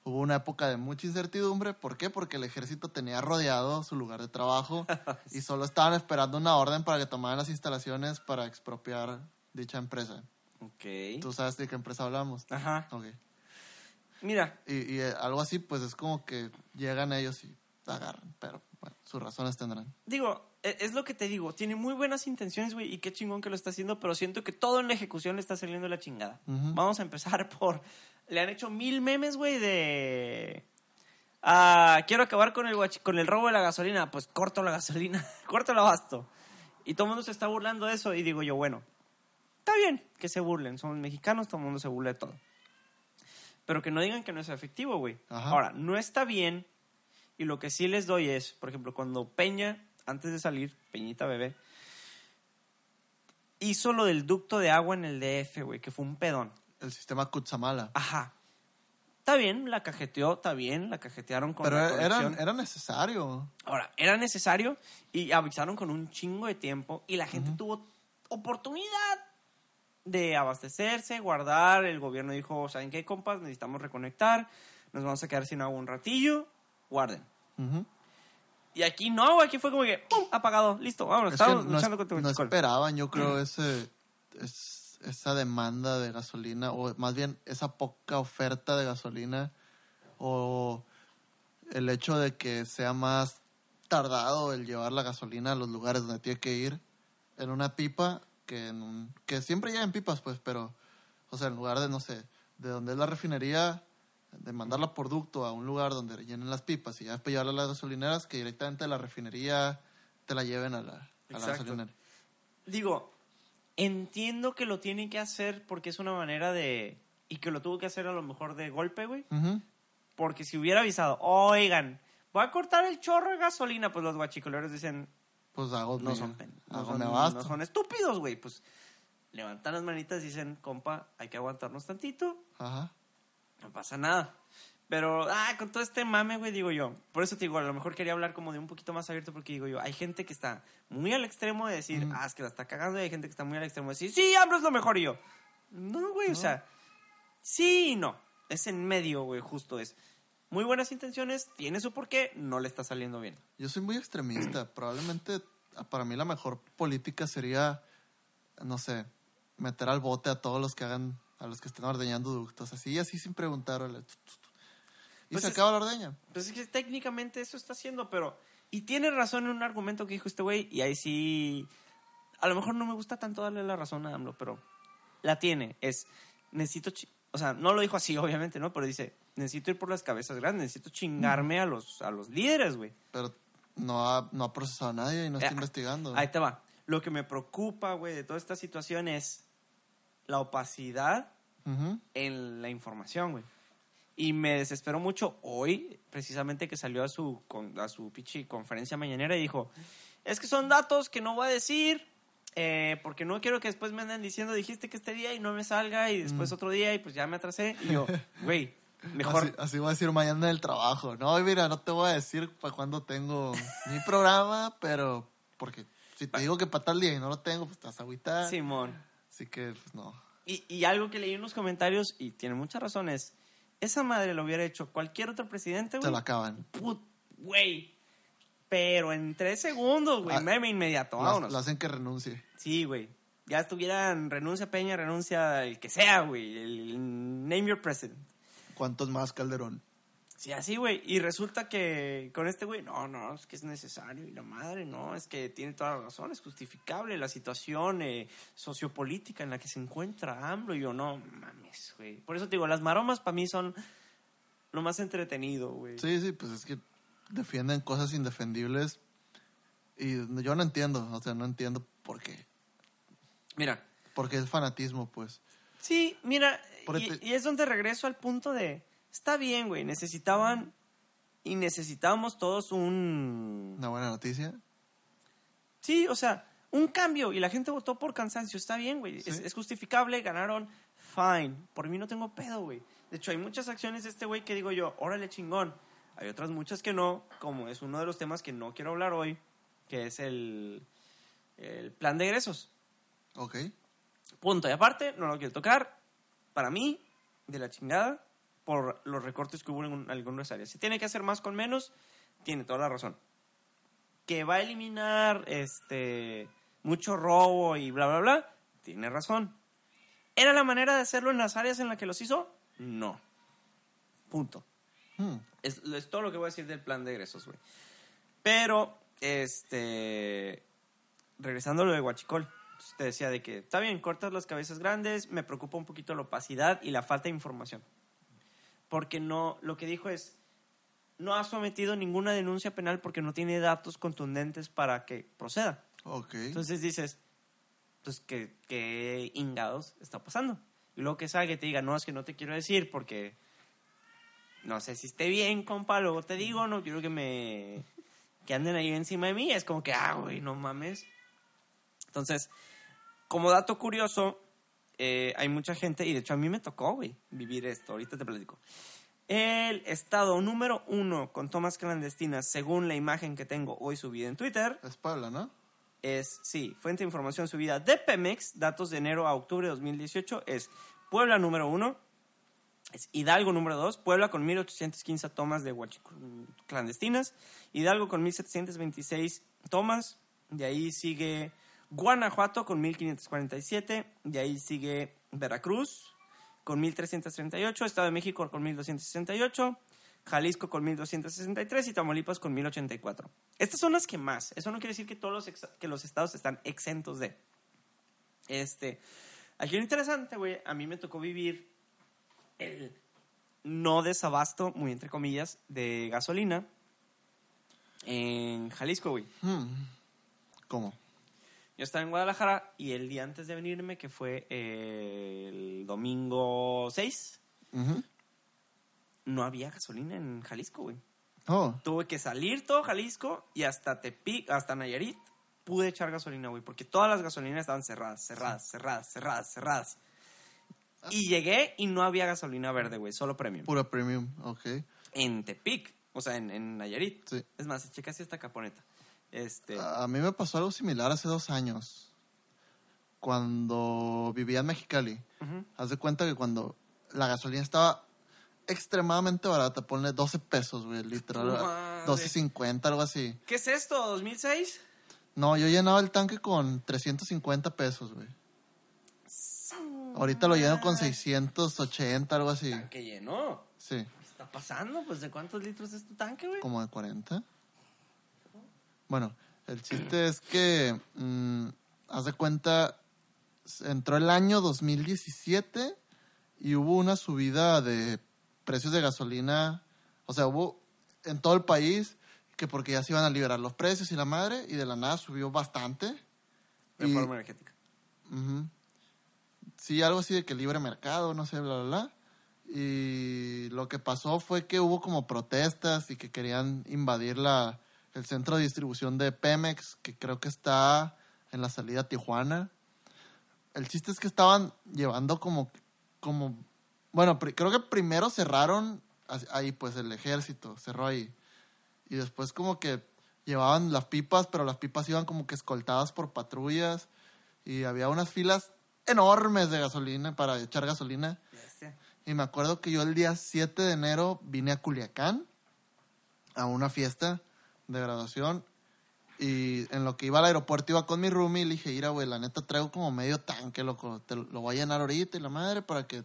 hubo una época de mucha incertidumbre. ¿Por qué? Porque el ejército tenía rodeado su lugar de trabajo y solo estaban esperando una orden para que tomaran las instalaciones para expropiar dicha empresa. Ok. ¿Tú sabes de qué empresa hablamos? Ajá. Ok. Mira, Y, y, eh, algo así, pues es como que llegan ellos y agarran, pero bueno, sus razones tendrán. digo, e- es lo que te digo. Tiene muy buenas intenciones, güey, y qué chingón que lo está haciendo, pero siento que todo en la ejecución le está saliendo la chingada. Vamos a empezar por... Le han hecho mil memes, güey, de... Ah, quiero acabar con el, con el robo de la gasolina. Pues corto la gasolina, corto el abasto. Y todo el mundo se está burlando de eso. Y digo yo, bueno, está bien que se burlen. Somos mexicanos, todo el mundo se burla de todo. Pero que no digan que no es efectivo, güey. Ahora, no está bien. Y lo que sí les doy es, por ejemplo, cuando Peña, antes de salir, Peñita bebé, hizo lo del ducto de agua en el DF, güey, que fue un pedón. El sistema Kutsamala. Ajá. Está bien, la cajeteó, está bien, la cajetearon con Pero la era, era necesario. Ahora, era necesario y avisaron con un chingo de tiempo y la gente tuvo oportunidad de abastecerse, guardar. El gobierno dijo, ¿saben qué, compas? Necesitamos reconectar, nos vamos a quedar sin agua un ratillo, guarden. Y aquí no, aquí fue como que, ¡pum! Apagado, listo, vámonos, Es que estamos no, luchando es- no esperaban, yo creo, ese, es- esa demanda de gasolina, o más bien esa poca oferta de gasolina, o el hecho de que sea más tardado el llevar la gasolina a los lugares donde tiene que ir en una pipa que en un, que siempre llegan pipas, pues, pero, o sea, en lugar de, no sé, de donde es la refinería, de mandarla por ducto a un lugar donde llenen las pipas y ya después llevarla a las gasolineras, que directamente de la refinería te la lleven a la, a la gasolinera. Digo, entiendo que lo tienen que hacer porque es una manera de... Y que lo tuvo que hacer a lo mejor de golpe, güey. Porque si hubiera avisado, oigan, voy a cortar el chorro de gasolina, pues los guachicoleros dicen, Pues hago no son, pen- no hago son, abasto. no son estúpidos, güey. Pues levantan las manitas y dicen, compa, hay que aguantarnos tantito, Ajá. no pasa nada. Pero, ah, con todo este mame, güey, digo yo. Por eso te digo, a lo mejor quería hablar como de un poquito más abierto, porque digo yo, hay gente que está muy al extremo de decir, Mm. ah, es que la está cagando, y hay gente que está muy al extremo de decir, sí, AMLO es lo mejor, y yo. No, güey, o sea, sí y no. Es en medio, güey, justo es. Muy buenas intenciones, tiene su porqué, no le está saliendo bien. Yo soy muy extremista. Probablemente para mí la mejor política sería, no sé, meter al bote a todos los que hagan, a los que estén ordeñando ductos. Así, así sin preguntar. Y Pues se es- acaba la ordeña. Pues es que técnicamente eso está haciendo, pero... Y tiene razón en un argumento que dijo este güey, y ahí sí... A lo mejor no me gusta tanto darle la razón a AMLO, pero la tiene. Es, necesito... O sea, no lo dijo así, obviamente, ¿no? Pero dice, necesito ir por las cabezas grandes, necesito chingarme a los, a los líderes, güey. Pero no ha, no ha procesado a nadie y no está Eh, investigando. Ahí te va. Lo que me preocupa, güey, de toda esta situación es la opacidad Ujú. en la información, güey. Y me desesperó mucho hoy, precisamente que salió a su, con- a su pinche conferencia mañanera y dijo, es que son datos que no voy a decir, eh, porque no quiero que después me anden diciendo, dijiste que este día y no me salga, y después otro día y pues ya me atrasé. Y yo, güey, mejor... Así, así voy a decir mañana en el trabajo. No, mira, no te voy a decir para cuándo tengo mi programa, pero porque si te digo que para tal día y no lo tengo, pues estás agüitada. Simón. Así que, pues no. Y, y algo que leí en los comentarios, y tiene muchas razones, esa madre lo hubiera hecho cualquier otro presidente, Se güey. lo acaban. Put- güey. Pero en tres segundos, güey, Ah, meme inmediato, vámonos. Lo hacen que renuncie. Sí, güey. Ya estuvieran renuncia Peña, renuncia el que sea, güey. El name your president. ¿Cuántos más, Calderón? Sí, así, güey. Y resulta que con este güey, no, no, es que es necesario. Y la madre, no, es que tiene toda la razón. Es justificable la situación eh, sociopolítica en la que se encuentra AMLO. Y yo, no mames, güey. Por eso te digo, las maromas para mí son lo más entretenido, güey. Sí, sí, pues es que defienden cosas indefendibles. Y yo no entiendo, o sea, no entiendo por qué. Mira, Porque es fanatismo, pues. Sí, mira, y, este- y es donde regreso al punto de, está bien, güey, necesitaban y necesitábamos todos un... Una buena noticia. Sí, o sea, un cambio y la gente votó por cansancio, está bien, güey, es justificable, ganaron, fine, por mí no tengo pedo, güey. De hecho, hay muchas acciones de este güey que digo yo, órale chingón. Hay otras muchas que no, como es uno de los temas que no quiero hablar hoy, que es el, el plan de egresos. Ok. Punto. Y aparte, no lo quiero tocar. Para mí, de la chingada, por los recortes que hubo en algunas áreas. Si tiene que hacer más con menos, tiene toda la razón. Que va a eliminar este mucho robo y bla, bla, bla, tiene razón. ¿Era la manera de hacerlo en las áreas en las que los hizo? No. Punto. Hmm. Es, es todo lo que voy a decir del plan de egresos, güey. Pero, este. Regresando a lo de Huachicol, pues, te decía de que está bien, cortas las cabezas grandes, me preocupa un poquito la opacidad y la falta de información. Porque no, lo que dijo es, no ha sometido ninguna denuncia penal porque no tiene datos contundentes para que proceda. Ok. Entonces dices, pues, ¿qué, qué ingados está pasando? Y luego que salga y te diga, no, es que no te quiero decir porque no sé si esté bien, compa, luego te digo, no quiero que me... que anden ahí encima de mí. Es como que, ah, güey, no mames. Entonces, como dato curioso, eh, hay mucha gente, y de hecho a mí me tocó, güey, vivir esto. Ahorita te platico. El estado número uno con tomas clandestinas, según la imagen que tengo hoy subida en Twitter, Es Puebla, ¿no? es, sí, fuente de información subida de Pemex, datos de enero a octubre de 2018, es Puebla número uno, es Hidalgo número dos, Puebla con 1815 tomas de clandestinas, Hidalgo con 1726 tomas, de ahí sigue Guanajuato con 1547, de ahí sigue Veracruz con 1338, Estado de México con 1268, Jalisco con 1263 y Tamaulipas con 1084. Estas son las que más. Eso no quiere decir que todos los, que los estados están exentos de. Este, aquí lo interesante, güey, a mí me tocó vivir el no desabasto, muy entre comillas, de gasolina en Jalisco, güey. Hmm. ¿Cómo? Yo estaba en Guadalajara y el día antes de venirme, que fue eh, el domingo 6, Ujú. no había gasolina en Jalisco, güey. Oh, Tuve que salir todo Jalisco y hasta Tepic, hasta Nayarit, pude echar gasolina, güey, porque todas las gasolineras estaban cerradas, cerradas, cerradas, cerradas, cerradas. Y llegué y no había gasolina verde, güey, solo premium. pura premium. Ok. En Tepic, o sea, en, en Nayarit. Sí. Es más, checas esta caponeta. Este, A mí me pasó algo similar hace dos años. Cuando vivía en Mexicali. Haz de cuenta que cuando la gasolina estaba extremadamente barata, ponle 12 pesos, güey, literal. Tu madre. 12.50, algo así. ¿Qué es esto? ¿2006? No, yo llenaba el tanque con 350 pesos, güey. Ahorita lo lleno con 680, algo así. Que llenó. Sí, ¿Qué está pasando? Pues, ¿de cuántos litros es tu tanque, güey? como de 40. Bueno, el chiste es que, mm, haz de cuenta, entró el año 2017 y hubo una subida de precios de gasolina. O sea, hubo en todo el país que porque ya se iban a liberar los precios y la madre, y de la nada subió bastante. De Y- forma energética. Sí, algo así de que libre mercado, no sé, bla, bla, bla. Y lo que pasó fue que hubo como protestas y que querían invadir la, el centro de distribución de Pemex, que creo que está en la salida a Tijuana. El chiste es que estaban llevando como, como bueno, creo que primero cerraron ahí, pues el ejército cerró ahí. Y después como que llevaban las pipas, pero las pipas iban como que escoltadas por patrullas y había unas filas enormes de gasolina para echar gasolina. Bestia. Y me acuerdo que yo el día 7 de enero vine a Culiacán a una fiesta de graduación y en lo que iba al aeropuerto iba con mi roomie y le dije, mira, güey, la neta traigo como medio tanque, loco, te lo voy a llenar ahorita y la madre para que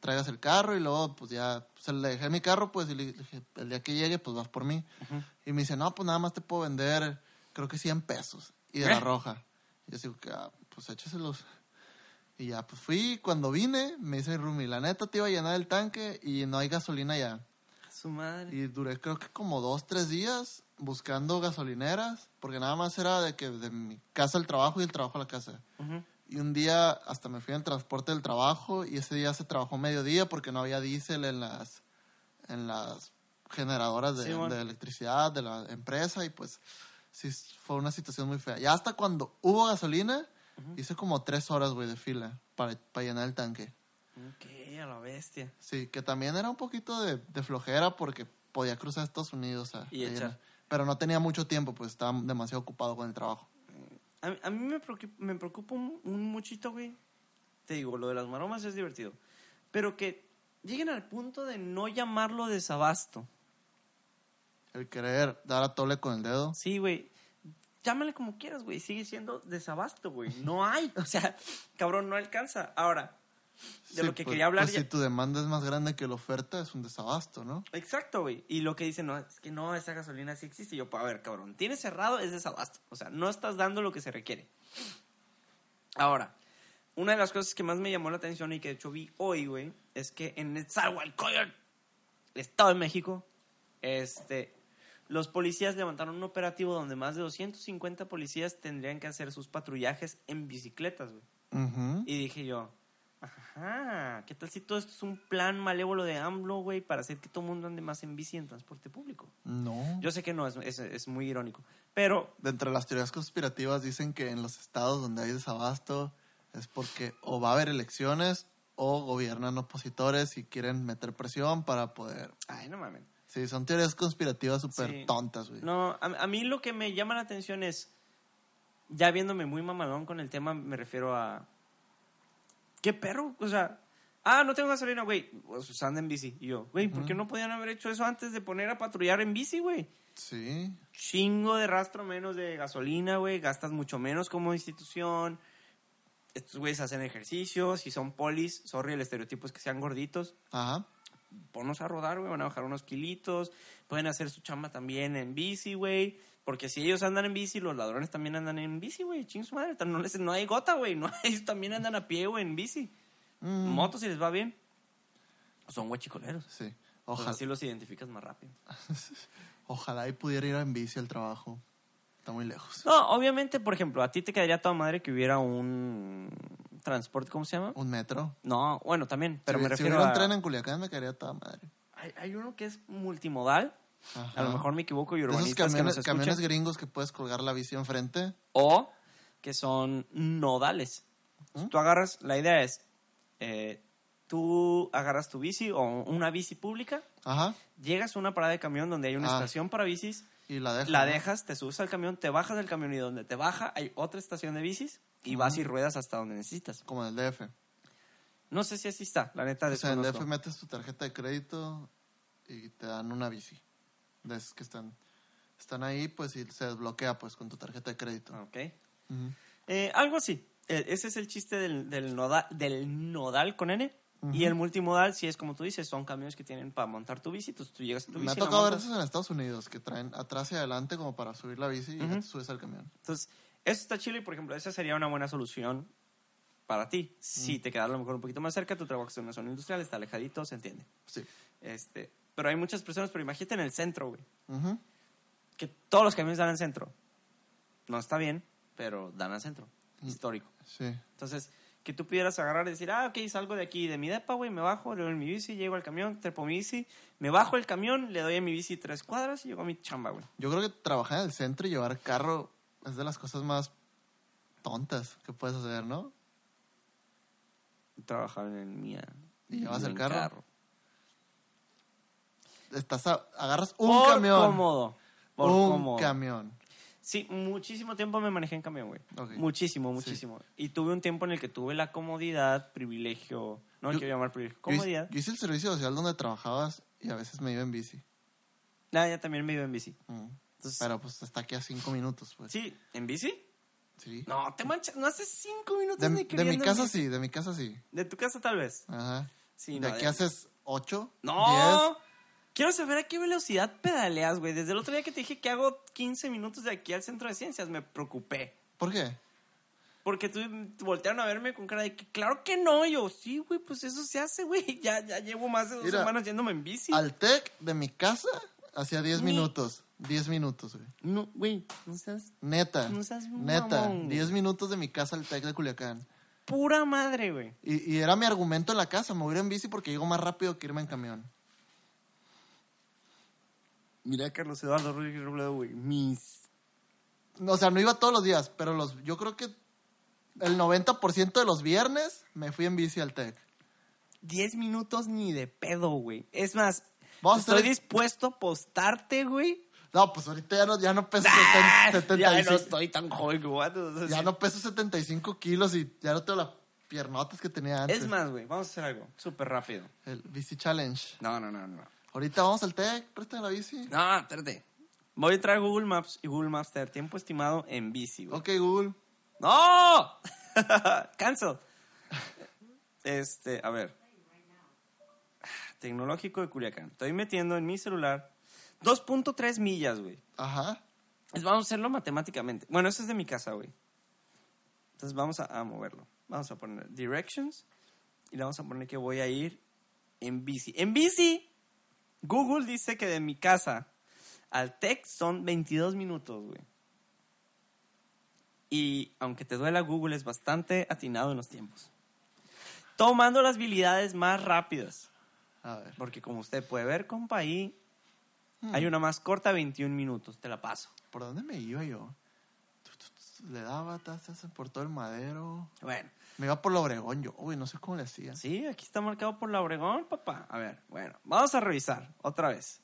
traigas el carro y luego pues ya se le dejé mi carro pues y le dije, el día que llegue pues vas por mí. Y me dice, no, pues nada más te puedo vender creo que 100 pesos y de la ¿Eh? roja. Y yo digo, ah, pues échaselos. Y ya, pues fui, cuando vine, me dice mi roomie, la neta te iba a llenar el tanque y no hay gasolina ya. Su madre. Y duré creo que como dos, tres días buscando gasolineras, porque nada más era de que de mi casa al trabajo y del trabajo a la casa. Y un día hasta me fui en transporte del trabajo y ese día se trabajó mediodía porque no había diésel en las, en las generadoras de, Sí, bueno. de electricidad de la empresa y pues sí fue una situación muy fea. Ya hasta cuando hubo gasolina, hice como tres horas, güey, de fila para, para llenar el tanque. Ok, a la bestia. Sí, que también era un poquito de, de flojera porque podía cruzar Estados Unidos. a- Y a echar. Pero no tenía mucho tiempo, pues estaba demasiado ocupado con el trabajo. A, mí- a mí me preocupa, me preocupa un, un muchito, güey. Te digo, lo de las maromas es divertido. Pero que lleguen al punto de no llamarlo desabasto. El querer dar a tole con el dedo. Sí, güey. Llámale como quieras, güey. Sigue siendo desabasto, güey. No hay. O sea, cabrón, no alcanza. Ahora, de Sí, lo que pues- quería hablar pues ya- si tu demanda es más grande que la oferta, es un desabasto, ¿no? Exacto, güey. Y lo que dicen, no, es que no, esa gasolina sí existe. Y yo, a ver, cabrón, tienes cerrado, es desabasto. O sea, no estás dando lo que se requiere. Ahora, una de las cosas que más me llamó la atención y que de hecho vi hoy, güey, es que en Nezahualcóyotl, el Estado de México, este, los policías levantaron un operativo donde más de 250 policías tendrían que hacer sus patrullajes en bicicletas, güey. Ujú. Y dije yo, ajá, ¿qué tal si todo esto es un plan malévolo de AMLO, güey, para hacer que todo el mundo ande más en bici en transporte público? No. Yo sé que no, es, es, es muy irónico, pero De entre las teorías conspirativas dicen que en los estados donde hay desabasto es porque o va a haber elecciones o gobiernan opositores y quieren meter presión para poder... ay, no mames. Sí, son teorías conspirativas súper Sí. tontas, güey. No, a, a mí lo que me llama la atención es, ya viéndome muy mamalón con el tema, me refiero a, ¿qué perro? O sea, ah, no tengo gasolina, güey, pues anda en bici. Y yo, güey, ¿por qué no podían haber hecho eso antes de poner a patrullar en bici, güey? Sí. chingo de rastro menos de gasolina, güey. Gastas mucho menos como institución. Estos güeyes hacen ejercicio. Si son polis, sorry, el estereotipo es que sean gorditos. Ajá. Ponnos a rodar, güey. Van a bajar unos kilitos. Pueden hacer su chamba también en bici, güey. Porque si ellos andan en bici, los ladrones también andan en bici, güey. Ching su madre. No, les- no hay gota, güey. No, ellos también andan a pie, güey, en bici. Mm, Motos, si les va bien. Son huachicoleros. Sí. Pues Ojalá, así los identificas más rápido. ojalá y pudiera ir en bici al trabajo. Está muy lejos. No, obviamente, por ejemplo, a ti te quedaría toda madre que hubiera un transporte, ¿cómo se llama? Un metro. No, bueno, también, pero si, me si refiero hubiera a... un tren en Culiacán me quedaría toda madre. hay, hay uno que es multimodal, Ajá. a lo mejor me equivoco, y De esos urbanistas que camiones, nos escuchan, camiones gringos que puedes colgar la bici enfrente. o que son nodales. ¿Mm? Tú agarras, la idea es, eh, tú agarras tu bici o una bici pública, Ajá. llegas a una parada de camión donde hay una Ah. estación para bicis, Y la dejas. la ¿no? dejas, te subes al camión, te bajas del camión y donde te baja hay otra estación de bicis y vas y ruedas hasta donde necesitas. Como en el DF. No sé si así está, la neta O sea, en el. DF metes tu tarjeta de crédito y te dan una bici. De esas que están, están ahí, pues, y se desbloquea, pues, con tu tarjeta de crédito. Ok. Ujú. Eh, algo así. Eh, ese es el chiste del, del, noda- del nodal con N. Y Ujú. el multimodal, si es como tú dices, son camiones que tienen para montar tu bici. Entonces tú llegas a tu bici. Me ha tocado ver esos en Estados Unidos, que traen atrás y adelante como para subir la bici y ya Ujú. te subes al camión. Entonces, eso está chido y, por ejemplo, esa sería una buena solución para ti. Si te quedas a lo mejor un poquito más cerca, tu trabajo en una zona industrial, está alejadito, se entiende. Sí. Este, pero hay muchas personas, pero imagínate en el centro, güey. Que todos los camiones dan al centro. No está bien, pero dan al centro. Histórico. Sí. Entonces, que tú pudieras agarrar y decir, ah, ok, salgo de aquí de mi depa, güey, me bajo, le doy mi bici, llego al camión, trepo mi bici, me bajo el camión, le doy a mi bici tres cuadras y llego a mi chamba, güey. Yo creo que trabajar en el centro y llevar carro es de las cosas más tontas que puedes hacer, ¿no? Trabajar en el mía. ¿Y llevas el en carro? Estás a- agarras un Por camión. cómodo. Por un cómodo. camión. Sí, muchísimo tiempo me manejé en camión, güey. Muchísimo, muchísimo. Y tuve un tiempo en el que tuve la comodidad, privilegio, no Yo- quiero llamar privilegio, Yo hice, comodidad. yo hice el servicio social donde trabajabas y a veces me iba en bici. Nah, ya también me iba en bici. Mm. Entonces, Pero pues está aquí a cinco minutos, pues. sí, ¿en bici? Sí. No, te manchas, no hace cinco minutos De, ni de mi casa sí, de mi casa sí. De tu casa tal vez. Ajá. Sí, de no, aquí de- haces ocho, No. Quiero saber a qué velocidad pedaleas, güey. Desde el otro día que te dije que hago 15 minutos de aquí al centro de ciencias, me preocupé. ¿Por qué? Porque tú voltearon a verme con cara de que, claro que no. Y yo, sí, güey, pues eso se hace, güey. Ya, ya llevo más de dos Mira, semanas yéndome en bici. Al TEC de mi casa hacía 10 Ni- minutos. 10 minutos, güey. No, güey, no seas Neta. No seas neta. mamón. 10 minutos de mi casa al TEC de Culiacán. pura madre, güey. Y, y era mi argumento en la casa. Me voy a ir en bici porque llego más rápido que irme en camión. Mira, Carlos Eduardo Rodríguez Robledo, güey. Mis. O sea, no iba todos los días, pero los, yo creo que el 90% de los viernes me fui en bici al TEC. 10 minutos ni de pedo, güey. Es más, Vamos a estoy hacer- dispuesto a apostarte, güey. No, pues ahorita ya no, ya no peso ¡Ah! 70, Ya no 75, estoy tan joven, güey. ya no peso 75 kilos y ya no tengo las piernotas que tenía antes. Es más, güey, vamos a hacer algo súper rápido. El bici challenge. No, no, no, no. Ahorita vamos al TEC, préstame la bici. No, espérate. Voy a a Google Maps y Google Maps te da tiempo estimado en bici, güey. Ok, Google. ¡No! Cancel. Este, a ver. Tecnológico de Culiacán. Estoy metiendo en mi celular 2.3 millas, güey. Ajá. Es- Vamos a hacerlo matemáticamente. Bueno, eso es de mi casa, güey. Entonces vamos a, a moverlo. Vamos a poner directions y le vamos a poner que voy a ir en bici. En bici, Google dice que de mi casa al TEC son 22 minutos, güey. Y aunque te duela, Google es bastante atinado en los tiempos. Tomando las habilidades más rápidas. A ver. Porque como usted puede ver, compa, ahí Hmm. hay una más corta, 21 minutos. Te la paso. ¿Por dónde me iba yo? Le daba tazas por todo el madero. Bueno, Me iba por la Obregón yo, uy, no sé cómo le hacía. sí, aquí está marcado por la Obregón, papá. A ver, bueno, vamos a revisar otra vez.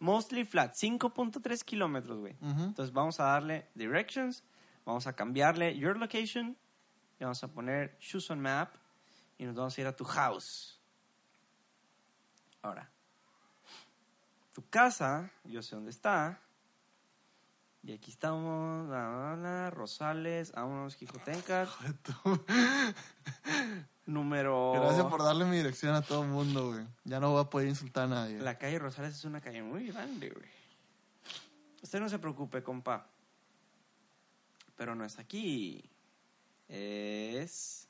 Mostly flat, 5.3 kilómetros, güey. Entonces vamos a darle directions, vamos a cambiarle your location y vamos a poner choose on map y nos vamos a ir a tu house. Ahora, tu casa, yo sé dónde está. Y aquí estamos, la, la, la, Rosales, vámonos, Jicotencas. Número. Gracias por darle mi dirección a todo el mundo, güey. Ya no voy a poder insultar a nadie. La calle Rosales es una calle muy grande, güey. Usted no se preocupe, compa. Pero no es aquí. Es.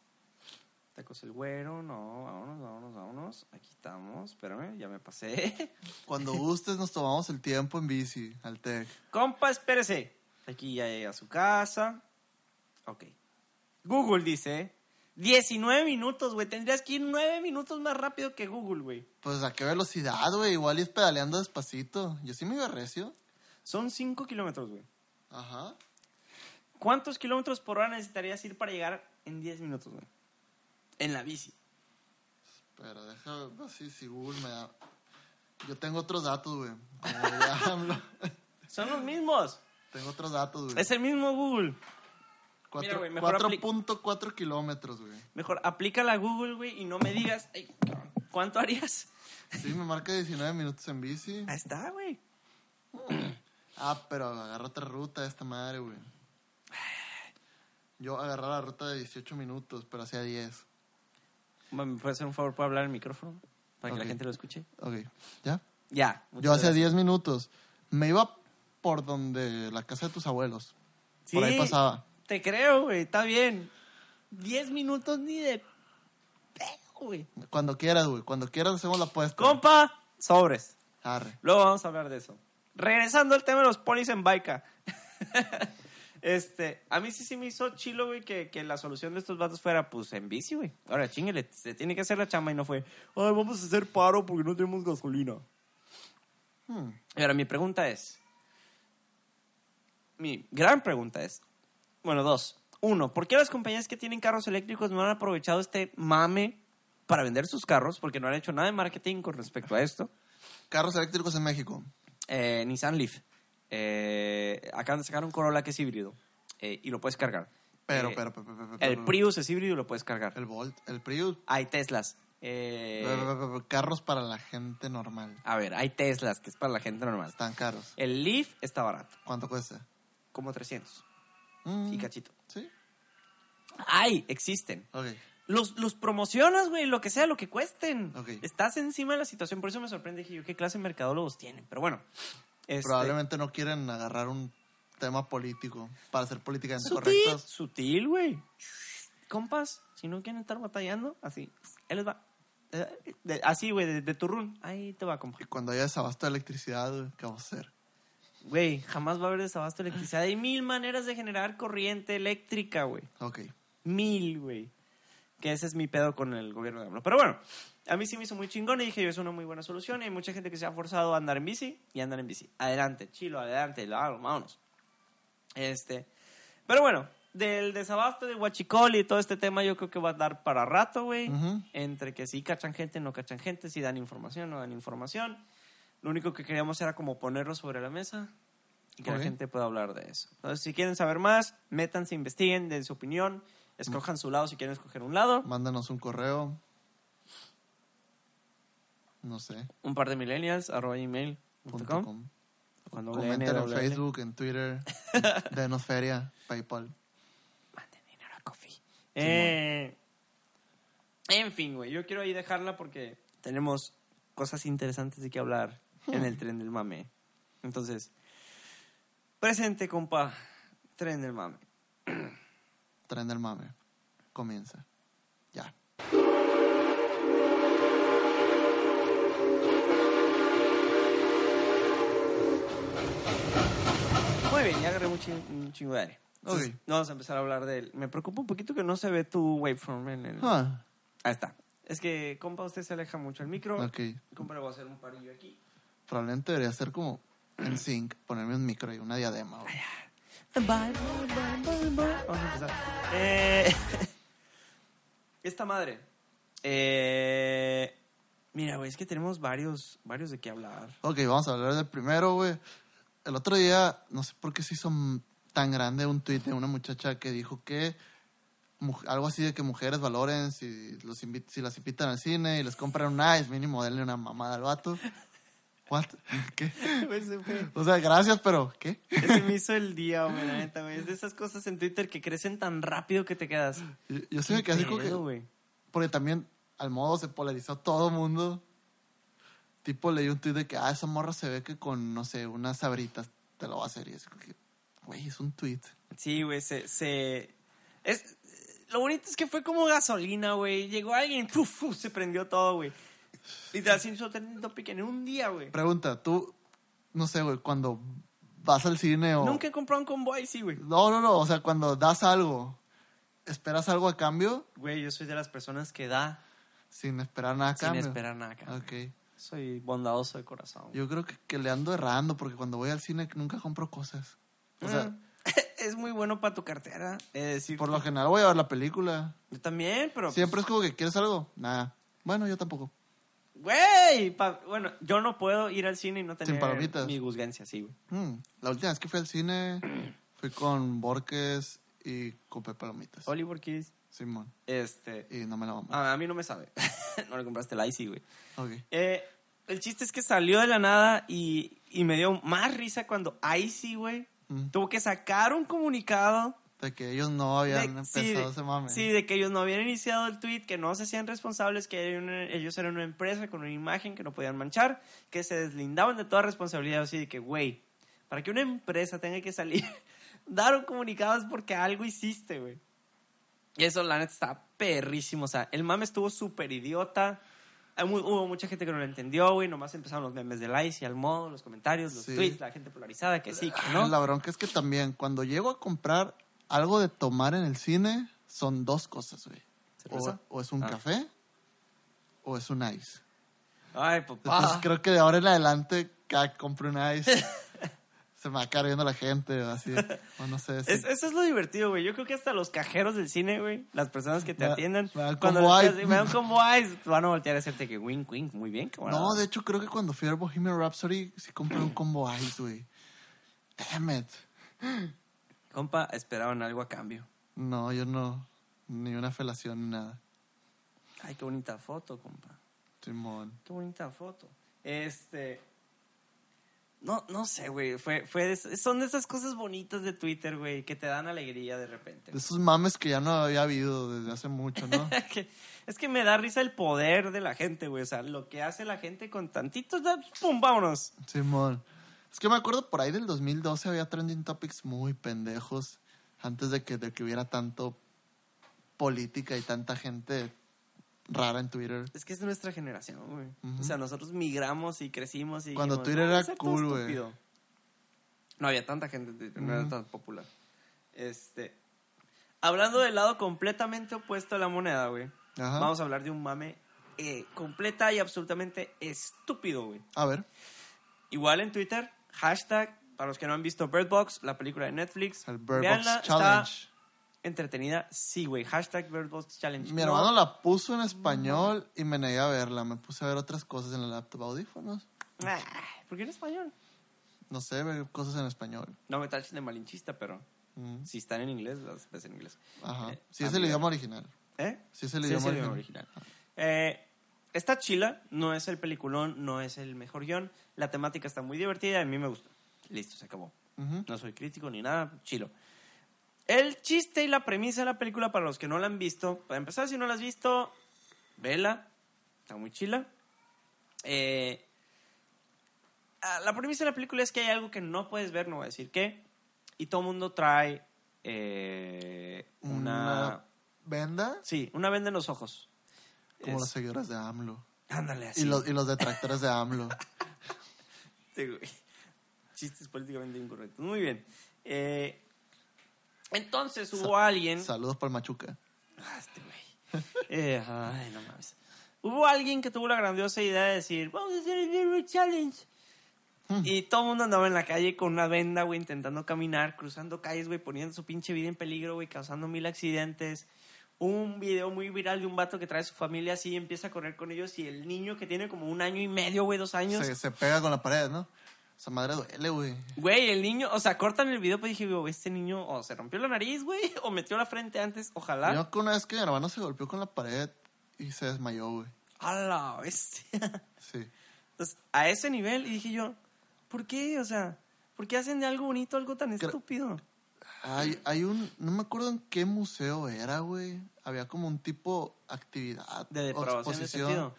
Tacos el güero, no, vámonos, vámonos, vámonos. Aquí estamos, espérame, ya me pasé. Cuando gustes nos tomamos el tiempo en bici al TEC. compa, espérese. Aquí ya llega a su casa. Ok. Google dice 19 minutos, güey. Tendrías que ir 9 minutos más rápido que Google, güey. Pues a qué velocidad, güey. Igual es pedaleando despacito. Yo sí me iba recio. Son 5 kilómetros, güey. Ajá. ¿Cuántos kilómetros por hora necesitarías ir para llegar en 10 minutos, güey? En la bici. Pero deja ver si, si Google me da. Yo tengo otros datos, güey. Son los mismos. tengo otros datos, güey. Es el mismo Google. Cuatro- mira, güey, mejor apli- 4.4 kilómetros, güey. Mejor aplica la Google, güey, y no me digas, "Ay, cabrón, ¿cuánto harías? Sí, me marca 19 minutos en bici. Ahí está, güey. Ah, pero agarra otra ruta esta madre, güey. Yo agarré la ruta de 18 minutos, pero hacía 10. ¿Me puedes hacer un favor para hablar al micrófono? Para que Ok. la gente lo escuche. Ok, ¿ya? Ya. Yo gracias. 10 minutos. Me iba por donde la casa de tus abuelos. Por ahí Sí, pasaba. Te creo, güey, está bien. 10 minutos ni de pedo, güey. Cuando quieras, güey. Cuando quieras hacemos la apuesta. Compa, sobres. Arre. Luego vamos a hablar de eso. Regresando al tema de los polis en Baika. este, a mí sí sí me hizo chilo, güey, que, que la solución de estos vatos fuera, pues, en bici, güey. Ahora, chinguele, se tiene que hacer la chamba y no fue, ay, vamos a hacer paro porque no tenemos gasolina. Hmm. Y ahora, mi pregunta es, mi gran pregunta es, bueno, dos. Uno, ¿por qué las compañías que tienen carros eléctricos no han aprovechado este mame para vender sus carros? Porque no han hecho nada de marketing con respecto a esto. Carros eléctricos en México. Eh, Nissan Leaf. Eh, acaban de sacar un Corolla que es híbrido eh, y lo puedes cargar. Pero, Eh, pero, pero, pero, pero, El Prius es híbrido y lo puedes cargar. El Volt, el Prius. Hay Teslas Eh, Carros para la gente normal. a ver, hay Teslas, que es para la gente normal. Están caros. El Leaf está barato, ¿Cuánto cuesta? como 300 Mm, y cachito. Sí. Hay, existen. Los, los promocionas, güey, lo que sea, lo que cuesten. Estás encima de la situación, por eso me sorprende. Dije yo, ¿qué clase de mercadólogos tienen? Pero bueno. Este, Probablemente no quieren agarrar un tema político para ser políticamente Sutil, correctos. sutil, güey. Compas, si no quieren estar batallando, así, él les va. Eh, de- así, güey, de, de tu run. Ahí te va, compa. Y cuando haya desabasto de electricidad, güey, ¿qué vamos a hacer? Güey, jamás va a haber desabasto de electricidad. Hay mil maneras de generar corriente eléctrica, güey. Ok. Mil, güey. Que ese es mi pedo con el gobierno de AMLO. Pero bueno, a mí sí me hizo muy chingón y dije yo, es una muy buena solución. Y hay mucha gente que se ha forzado a andar en bici y andar en bici. Adelante, chilo, adelante, vámonos. Este. Pero bueno, del desabasto de Huachicol y todo este tema, yo creo que va a dar para rato, güey. Entre que si cachan gente, no cachan gente, si dan información, no dan información. Lo único que queríamos era como ponerlo sobre la mesa y que la gente pueda hablar de eso. Entonces, si quieren saber más, métanse, investiguen, den su opinión, escojan su lado si quieren escoger un lado. Mándanos un correo. No sé. Un par de millennials, arroba gmail punto punto com. com. Cuando Comenten en. Facebook, en Twitter. Denos feria, PayPal. Manden dinero a Coffee. Eh, en fin, güey, yo quiero ahí dejarla porque tenemos cosas interesantes de que hablar en el tren del mame. Entonces, presente, compa, tren del mame. Tren del mame. Comienza. Ya. Muy bien, ya agarré un, chin- un chingo de aire. Entonces, Ok. Vamos a empezar a hablar del... Me preocupa un poquito que no se ve tu waveform en el... Ah, Ahí está. Es que, compa, usted se aleja mucho el micro. ok. Compa, le voy a hacer un parillo aquí. Probablemente debería ser como en sync, ponerme un micro y una diadema. güey. Vamos a empezar. Eh, esta madre. Eh, mira, güey, es que tenemos varios, varios de qué hablar. Ok, vamos a hablar del primero, güey. El otro día, no sé por qué se hizo tan grande un tweet de una muchacha que dijo que algo así de que mujeres valoren si, los si las invitan al cine y les compran un ice, mínimo denle una mamada al vato. What? ¿Qué? Fue- O sea, gracias, pero ¿qué? ese me hizo el día, güey, la neta. Es de esas cosas en Twitter que crecen tan rápido que te quedas. Yo, yo sí me quedé así como que... güey? Porque también al modo se polarizó todo el mundo. Tipo, leí un tweet de que, ah, esa morra se ve que con, no sé, unas sabritas te lo va a hacer. Y es que, güey, es un tweet. Sí, güey, se, se... Es... Lo bonito es que fue como gasolina, güey. Llegó alguien, puf, puf, se prendió todo, güey. Literal, sin su topic en un día, güey. Pregunta, tú, no sé, güey, cuando vas al cine o... Nunca he comprado un convoy, sí, güey. No, no, no, o sea, cuando das algo, ¿esperas algo a cambio? Güey, yo soy de las personas que da Sin esperar nada a sin cambio. esperar nada. acá. Ok. Soy bondadoso de corazón. Yo creo que, que le ando errando porque cuando voy al cine nunca compro cosas. O sea, Mm. es muy bueno para tu cartera. Decir, por lo general voy a ver la película. yo también, pero... Siempre es como que, ¿quieres algo? Nada. Bueno, yo tampoco. Güey, bueno, yo no puedo ir al cine y no tener palomitas. mi guzgancia, sí, güey. Mm, La última vez que fui al cine, fui con Borges y compré palomitas. Oliver Kids, Simón. este... Y no me la vamos. A, a mí no me sabe. no le compraste el Icy, güey. Ok. Eh, el chiste es que salió de la nada y, y me dio más risa cuando Icy, güey, Mm. tuvo que sacar un comunicado De que ellos no habían de- empezado sí, de- ese mame. sí, de que ellos no habían iniciado el tweet, que no se hacían responsables, que una- ellos eran una empresa con una imagen que no podían manchar, que se deslindaban de toda responsabilidad. Así de que, güey, para que una empresa tenga que salir, dar un comunicado es porque algo hiciste, güey. Y eso, la neta, está perrísimo. O sea, el mame estuvo súper idiota. Hubo mucha gente que no lo entendió, güey. Nomás empezaron los memes del ice y al modo, los comentarios, los Sí. tweets, la gente polarizada, que sí, que no. La bronca es que también cuando llego a comprar algo de tomar en el cine, son dos cosas, güey. O, o es un Ah. café o es un ice. Ay, Entonces papá. creo que de ahora en adelante, cada compre un ice, se me va a quedar viendo la gente o así. O no sé. sí. Es- eso es lo divertido, güey. Yo creo que hasta los cajeros del cine, güey, las personas que te Me- atiendan, me dan cuando ice. pidas- me dan como van a voltear a hacerte que wink, wink, muy bien, cabrón. No, de hecho creo que cuando fui a Bohemian Rhapsody, sí compré un combo ice, güey. Damn it. Compa, esperaban algo a cambio. No, yo no. Ni una felación ni nada. Ay, qué bonita foto, compa. Simón. Qué bonita foto. Este. No, no sé, güey. Fue, fue son de esas cosas bonitas de Twitter, güey, que te dan alegría de repente. De esos mames que ya no había habido desde hace mucho, ¿no? Que- es que me da risa el poder de la gente, güey. O sea, lo que hace la gente con tantitos, pum, vámonos. Simón. Es que me acuerdo por ahí del 2012 había trending topics muy pendejos antes de que, de que hubiera tanto política y tanta gente rara en Twitter. Es que es nuestra generación, güey. O sea, nosotros migramos y crecimos y Cuando dijimos, Twitter "No, era a cool, güey". estúpido". No había tanta gente en Twitter, no era tan popular. Este. Hablando del lado completamente opuesto de la moneda, güey. Ajá. Vamos a hablar de un mame eh, completa y absolutamente estúpido, güey. A ver, Igual en Twitter, hashtag, para los que no han visto Bird Box, la película de Netflix. el Bird Box está Challenge. Entretenida, sí, güey. Hashtag Bird Box Challenge. Mi No, hermano la puso en español y me negué a verla. Me puse a ver otras cosas en el laptop, audífonos. ah, ¿Por qué en español? No sé, ver cosas en español. No me tachen de malinchista, pero Mm, si están en inglés, las ves en inglés. Ajá. Eh, Sí, es el idioma original. ¿Eh? Sí, es el Sí, idioma es el idioma original. original. Eh, está chila, no es el peliculón, no es el mejor guion. La temática está muy divertida y a mí me gusta. Listo, se acabó. No soy crítico ni nada, chilo. El chiste y la premisa de la película, para los que no la han visto, para empezar, si no la has visto, vela, está muy chila. Eh, ah, la premisa de la película es que hay algo que no puedes ver, no voy a decir qué, y todo el mundo trae eh, una... Una venda Sí, una venda en los ojos. como Es- los seguidores de AMLO. Ándale, así. Y los, y los detractores de AMLO. Sí, güey. Chistes políticamente incorrectos. Muy bien. Eh, entonces hubo alguien... Saludos para el Machuca. Ah, este güey. Eh, ay, no mames. Hubo alguien que tuvo la grandiosa idea de decir, vamos a hacer el Zero Challenge. Hmm. Y todo el mundo andaba en la calle con una venda, güey, intentando caminar, cruzando calles, güey, poniendo su pinche vida en peligro, güey, causando mil accidentes. Un video muy viral de un vato que trae a su familia así y empieza a correr con ellos y el niño que tiene como un año y medio, güey, dos años. Se, se pega con la pared, ¿no? Esa madre duele, güey. Güey, el niño, o sea, cortan el video, pues dije, güey, este niño o se rompió la nariz, güey, o metió la frente antes, ojalá. Yo que una vez que mi hermano se golpeó con la pared y se desmayó, güey. A la bestia. Sí. Entonces, a ese nivel, y dije yo, ¿por qué? O sea, ¿por qué hacen de algo bonito algo tan estúpido? Hay, hay un, no me acuerdo en qué museo era, güey. Había como un tipo actividad De depravación de exposición. sentido.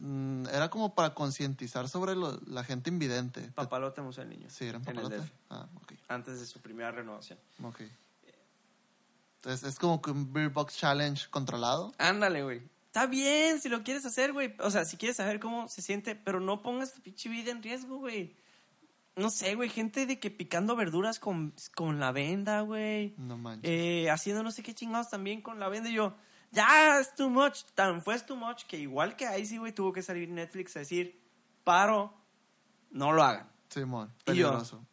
Mm, Era como para concientizar sobre lo- la gente invidente. Papalote Museo del Niño. Sí, era en en el Papalote. DF, Ah, ok, antes de su primera renovación. ok. Entonces es como que un Beer Box Challenge controlado. Ándale, güey. Está bien si lo quieres hacer, güey. O sea, si quieres saber cómo se siente, pero no pongas tu pinche vida en riesgo, güey. No sé, güey. Gente de que picando verduras con, con la venda, güey. No manches. Eh, haciendo no sé qué chingados también con la venda. Y yo, ya, es too much. Tan fue es too much que igual que ahí sí, güey, tuvo que salir Netflix a decir, paro, no lo hagan. Simón, yo. peligroso.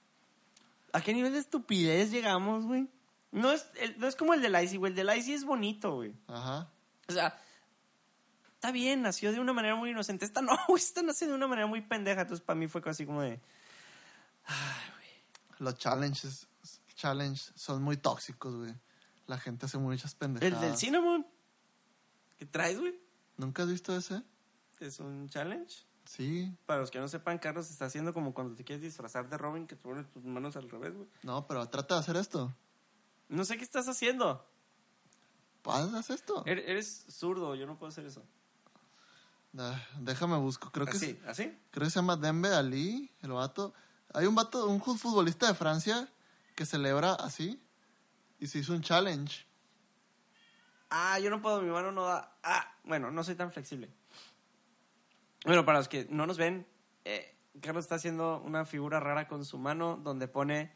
¿A qué nivel de estupidez llegamos, güey? No es, el- no es como el del Icy, güey. El del Icy es bonito, güey. Ajá. O sea, está bien, nació de una manera muy inocente. Esta no, güey, esta nació de una manera muy pendeja. Entonces, para mí fue así como de. Los challenges, challenge son muy tóxicos, güey. La gente hace muchas pendejadas. El del Cinnamon. ¿Qué traes, güey? ¿Nunca has visto ese? Es un challenge. Sí. Para los que no sepan, Carlos está haciendo como cuando te quieres disfrazar de Robin, que te pones tus manos al revés, güey. No, pero trata de hacer esto. No sé qué estás haciendo. ¿Haz esto? Er- Eres zurdo, yo no puedo hacer eso. Ah, déjame busco. Creo que, ¿Así? es- ¿Así? creo que se llama Dembe Ali, el vato. Hay un vato, un futbolista de Francia que celebra así y se hizo un challenge. Ah, yo no puedo, mi mano no da. Ah, bueno, no soy tan flexible. Bueno, para los que no nos ven, eh, Carlos está haciendo una figura rara con su mano donde pone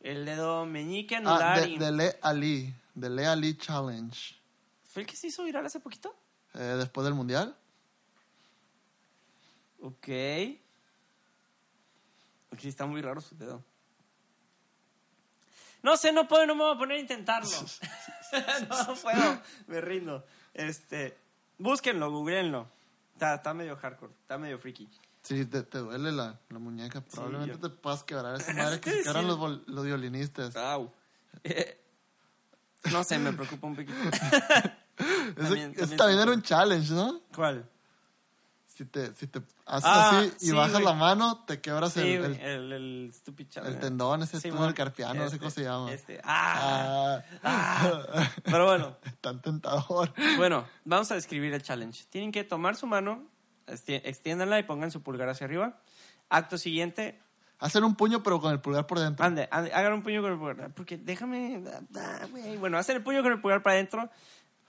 el dedo meñique anular Ah, de, y... de Le Ali, de Le Ali Challenge. ¿Fue el que se hizo viral hace poquito? Eh, después del mundial. Ok. Aquí está muy raro su dedo. No sé, no puedo, no me voy a poner a intentarlo. no puedo, me rindo. Este, búsquenlo, googleenlo. Está, está medio hardcore, está medio freaky. Sí, te, te duele la, la muñeca. Probablemente yo- te puedas quebrar esa madre que se los, vol- los violinistas. Au. Eh, no sé, me preocupa un poquito. También también era un challenge, ¿no? ¿Cuál? Si te, si te haces Ah, así y sí, bajas güey. la mano, te quebras Sí, el, el, el, el, el tendón, ese Sí, túnel carpiano, no sé Este, cómo se llama. Este, ah, Ah, ah. Pero bueno, tan tentador. bueno, vamos a describir el challenge. Tienen que tomar su mano, esti- extiéndanla y pongan su pulgar hacia arriba. Acto siguiente, Hacer un puño, pero con el pulgar por dentro. ande, ande, hagan un puño con el pulgar. Porque déjame. ah, güey. Bueno, hacen el puño con el pulgar para adentro,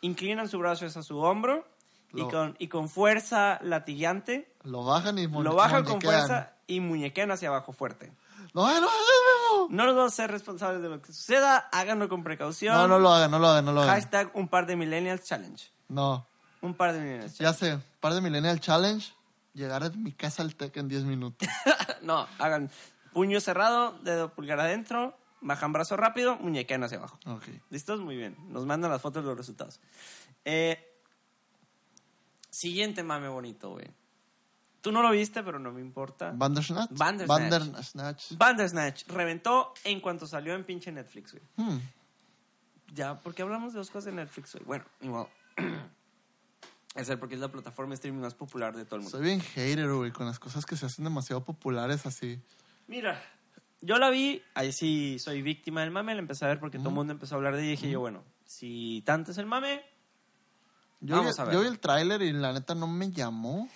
inclinan su brazo hacia su hombro y, Lo- con, y con fuerza latigante Lo bajan y lo bajan con fuerza y muñequean hacia abajo fuerte. No, no, no, no, vamos a ser responsables de lo que suceda, háganlo con precaución. no, no lo hagan, no lo hagan, no lo hagan. Hashtag un par de millennials challenge. No, Un par de millennials ya sé, par de Millennial Challenge, llegar a mi casa al TEC en 10 minutos. no, hagan puño cerrado, dedo pulgar adentro, bajan brazo rápido, muñequean hacia abajo. Ok. ¿Listos? Muy bien. Nos mandan las fotos de los resultados. Eh, siguiente mame bonito, güey. Tú no lo viste, pero no me importa. Bandersnatch. Bandersnatch. Bandersnatch. Bandersnatch reventó en cuanto salió en pinche Netflix, güey. Hmm. Ya, porque hablamos de dos cosas de Netflix, güey. Bueno, modo. Es el porque es la plataforma de streaming más popular de todo el mundo. Soy bien hater, güey, con las cosas que se hacen demasiado populares así. Mira, yo la vi, ahí sí soy víctima del mame, la empecé a ver porque todo el mundo empezó a hablar de ella y dije yo, bueno, si tanto es el mame, Yo, Vamos vi, a ver. yo vi el tráiler y la neta no me llamó.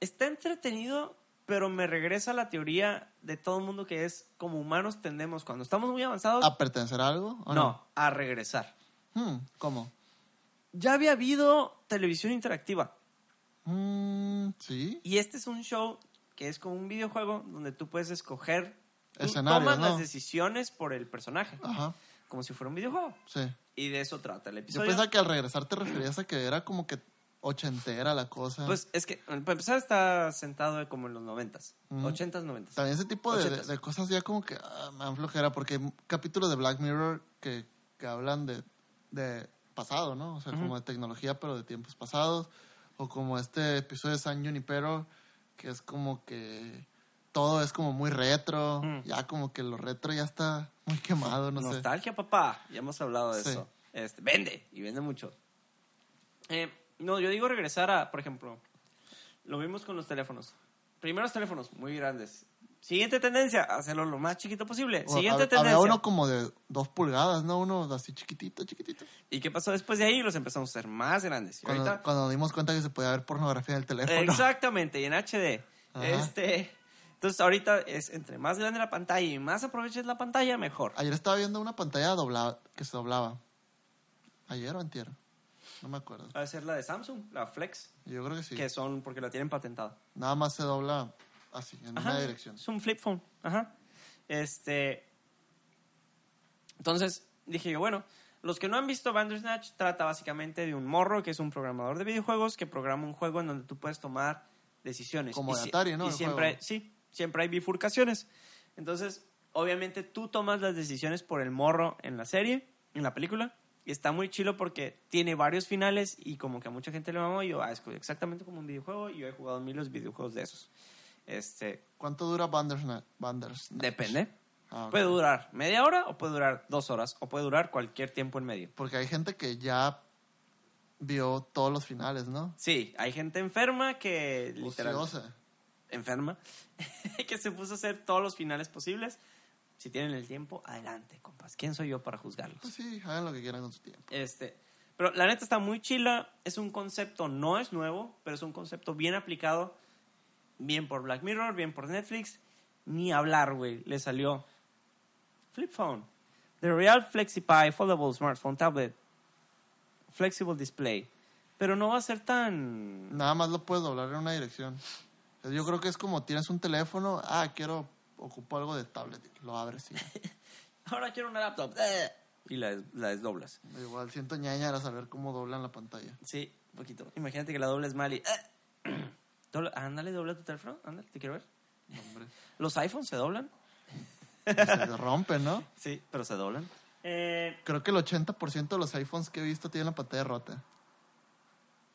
está entretenido, pero me regresa la teoría de todo el mundo que es como humanos tendemos, cuando estamos muy avanzados, ¿A pertenecer a algo? o no, a regresar. Hmm, ¿Cómo? Ya había habido televisión interactiva Hmm, sí. y este es un show que es como un videojuego donde tú puedes escoger, Escenarios, tomas ¿no? las decisiones por el personaje, Ajá, como si fuera un videojuego. sí. Y de eso trata el Yo episodio. pensaba que al regresar te referías a que era como que ochentera la cosa. Pues es que, para empezar, está sentado como en los noventas, ochentas, noventas. También ese tipo de, de cosas ya como que ah, me dan flojera porque hay capítulos de Black Mirror que, que hablan de, de pasado, ¿no? O sea, como de tecnología pero de tiempos pasados. O como este episodio de San Junipero que es como que todo es como muy retro. Ya como que lo retro ya está muy quemado, no sé. Nostalgia, papá. Ya hemos hablado de Sí. eso. Este, vende, y vende mucho. Eh, no, yo digo regresar a, por ejemplo, lo vimos con los teléfonos. Primeros teléfonos, muy grandes. Siguiente tendencia, hacerlo lo más chiquito posible. Siguiente hab- tendencia. Había uno como de dos pulgadas, ¿no? Uno así chiquitito, chiquitito. ¿Y qué pasó después de ahí? Los empezamos a hacer más grandes. Y Cuando, ahorita- cuando nos dimos cuenta que se podía ver pornografía en el teléfono. Exactamente, y en HD. Ajá. Este, entonces ahorita es entre más grande la pantalla y más aproveches la pantalla, mejor. Ayer estaba viendo una pantalla doblada, que se doblaba. ¿Ayer o antier? No me acuerdo. Va a ser la de Samsung, la Flex, Yo creo que sí. que son porque la tienen patentada. Nada más se dobla así, en Ajá, una dirección. Es un flip phone. Ajá. Este. Entonces dije yo, bueno, los que no han visto Bandersnatch trata básicamente de un morro que es un programador de videojuegos que programa un juego en donde tú puedes tomar decisiones. Como Y de Atari, ¿no? Y siempre, juego. sí, siempre hay bifurcaciones. Entonces, obviamente tú tomas las decisiones por el morro en la serie, en la película. Y está muy chilo porque tiene varios finales y como que a mucha gente le mamó. Y yo, ah, es exactamente como un videojuego y yo he jugado miles de videojuegos de esos. Este, ¿Cuánto dura Bandersnatch? Bandersnatch? Depende. Ah, ok. Puede durar media hora o puede durar dos horas o puede durar cualquier tiempo en medio. Porque hay gente que ya vio todos los finales, ¿no? Sí, hay gente enferma que literal Ociosa. Enferma que se puso a hacer todos los finales posibles. Si tienen el tiempo, adelante, compas. ¿Quién soy yo para juzgarlos? Pues sí, hagan lo que quieran con su tiempo. Este, pero la neta está muy chila. Es un concepto, no es nuevo, pero es un concepto bien aplicado. Bien por Black Mirror, bien por Netflix. Ni hablar, güey. Le salió. Flip phone. The Real FlexiPi Foldable Smartphone Tablet. Flexible Display. Pero no va a ser tan... Nada más lo puedes doblar en una dirección. Yo creo que es como tienes un teléfono, ah, quiero, ocupo algo de tablet, lo abres y Ahora quiero una laptop. Y la, des- la desdoblas. igual siento ñaña a saber cómo doblan la pantalla. Sí, un poquito. Imagínate que la dobles mal y... eh. Dobla- ándale, dobla tu teléfono. Ándale, te quiero ver. Hombre, ¿Los iPhones se doblan? se rompen, ¿no? Sí, pero se doblan. Eh, Creo que el 80% de los iPhones que he visto tienen la pantalla rota.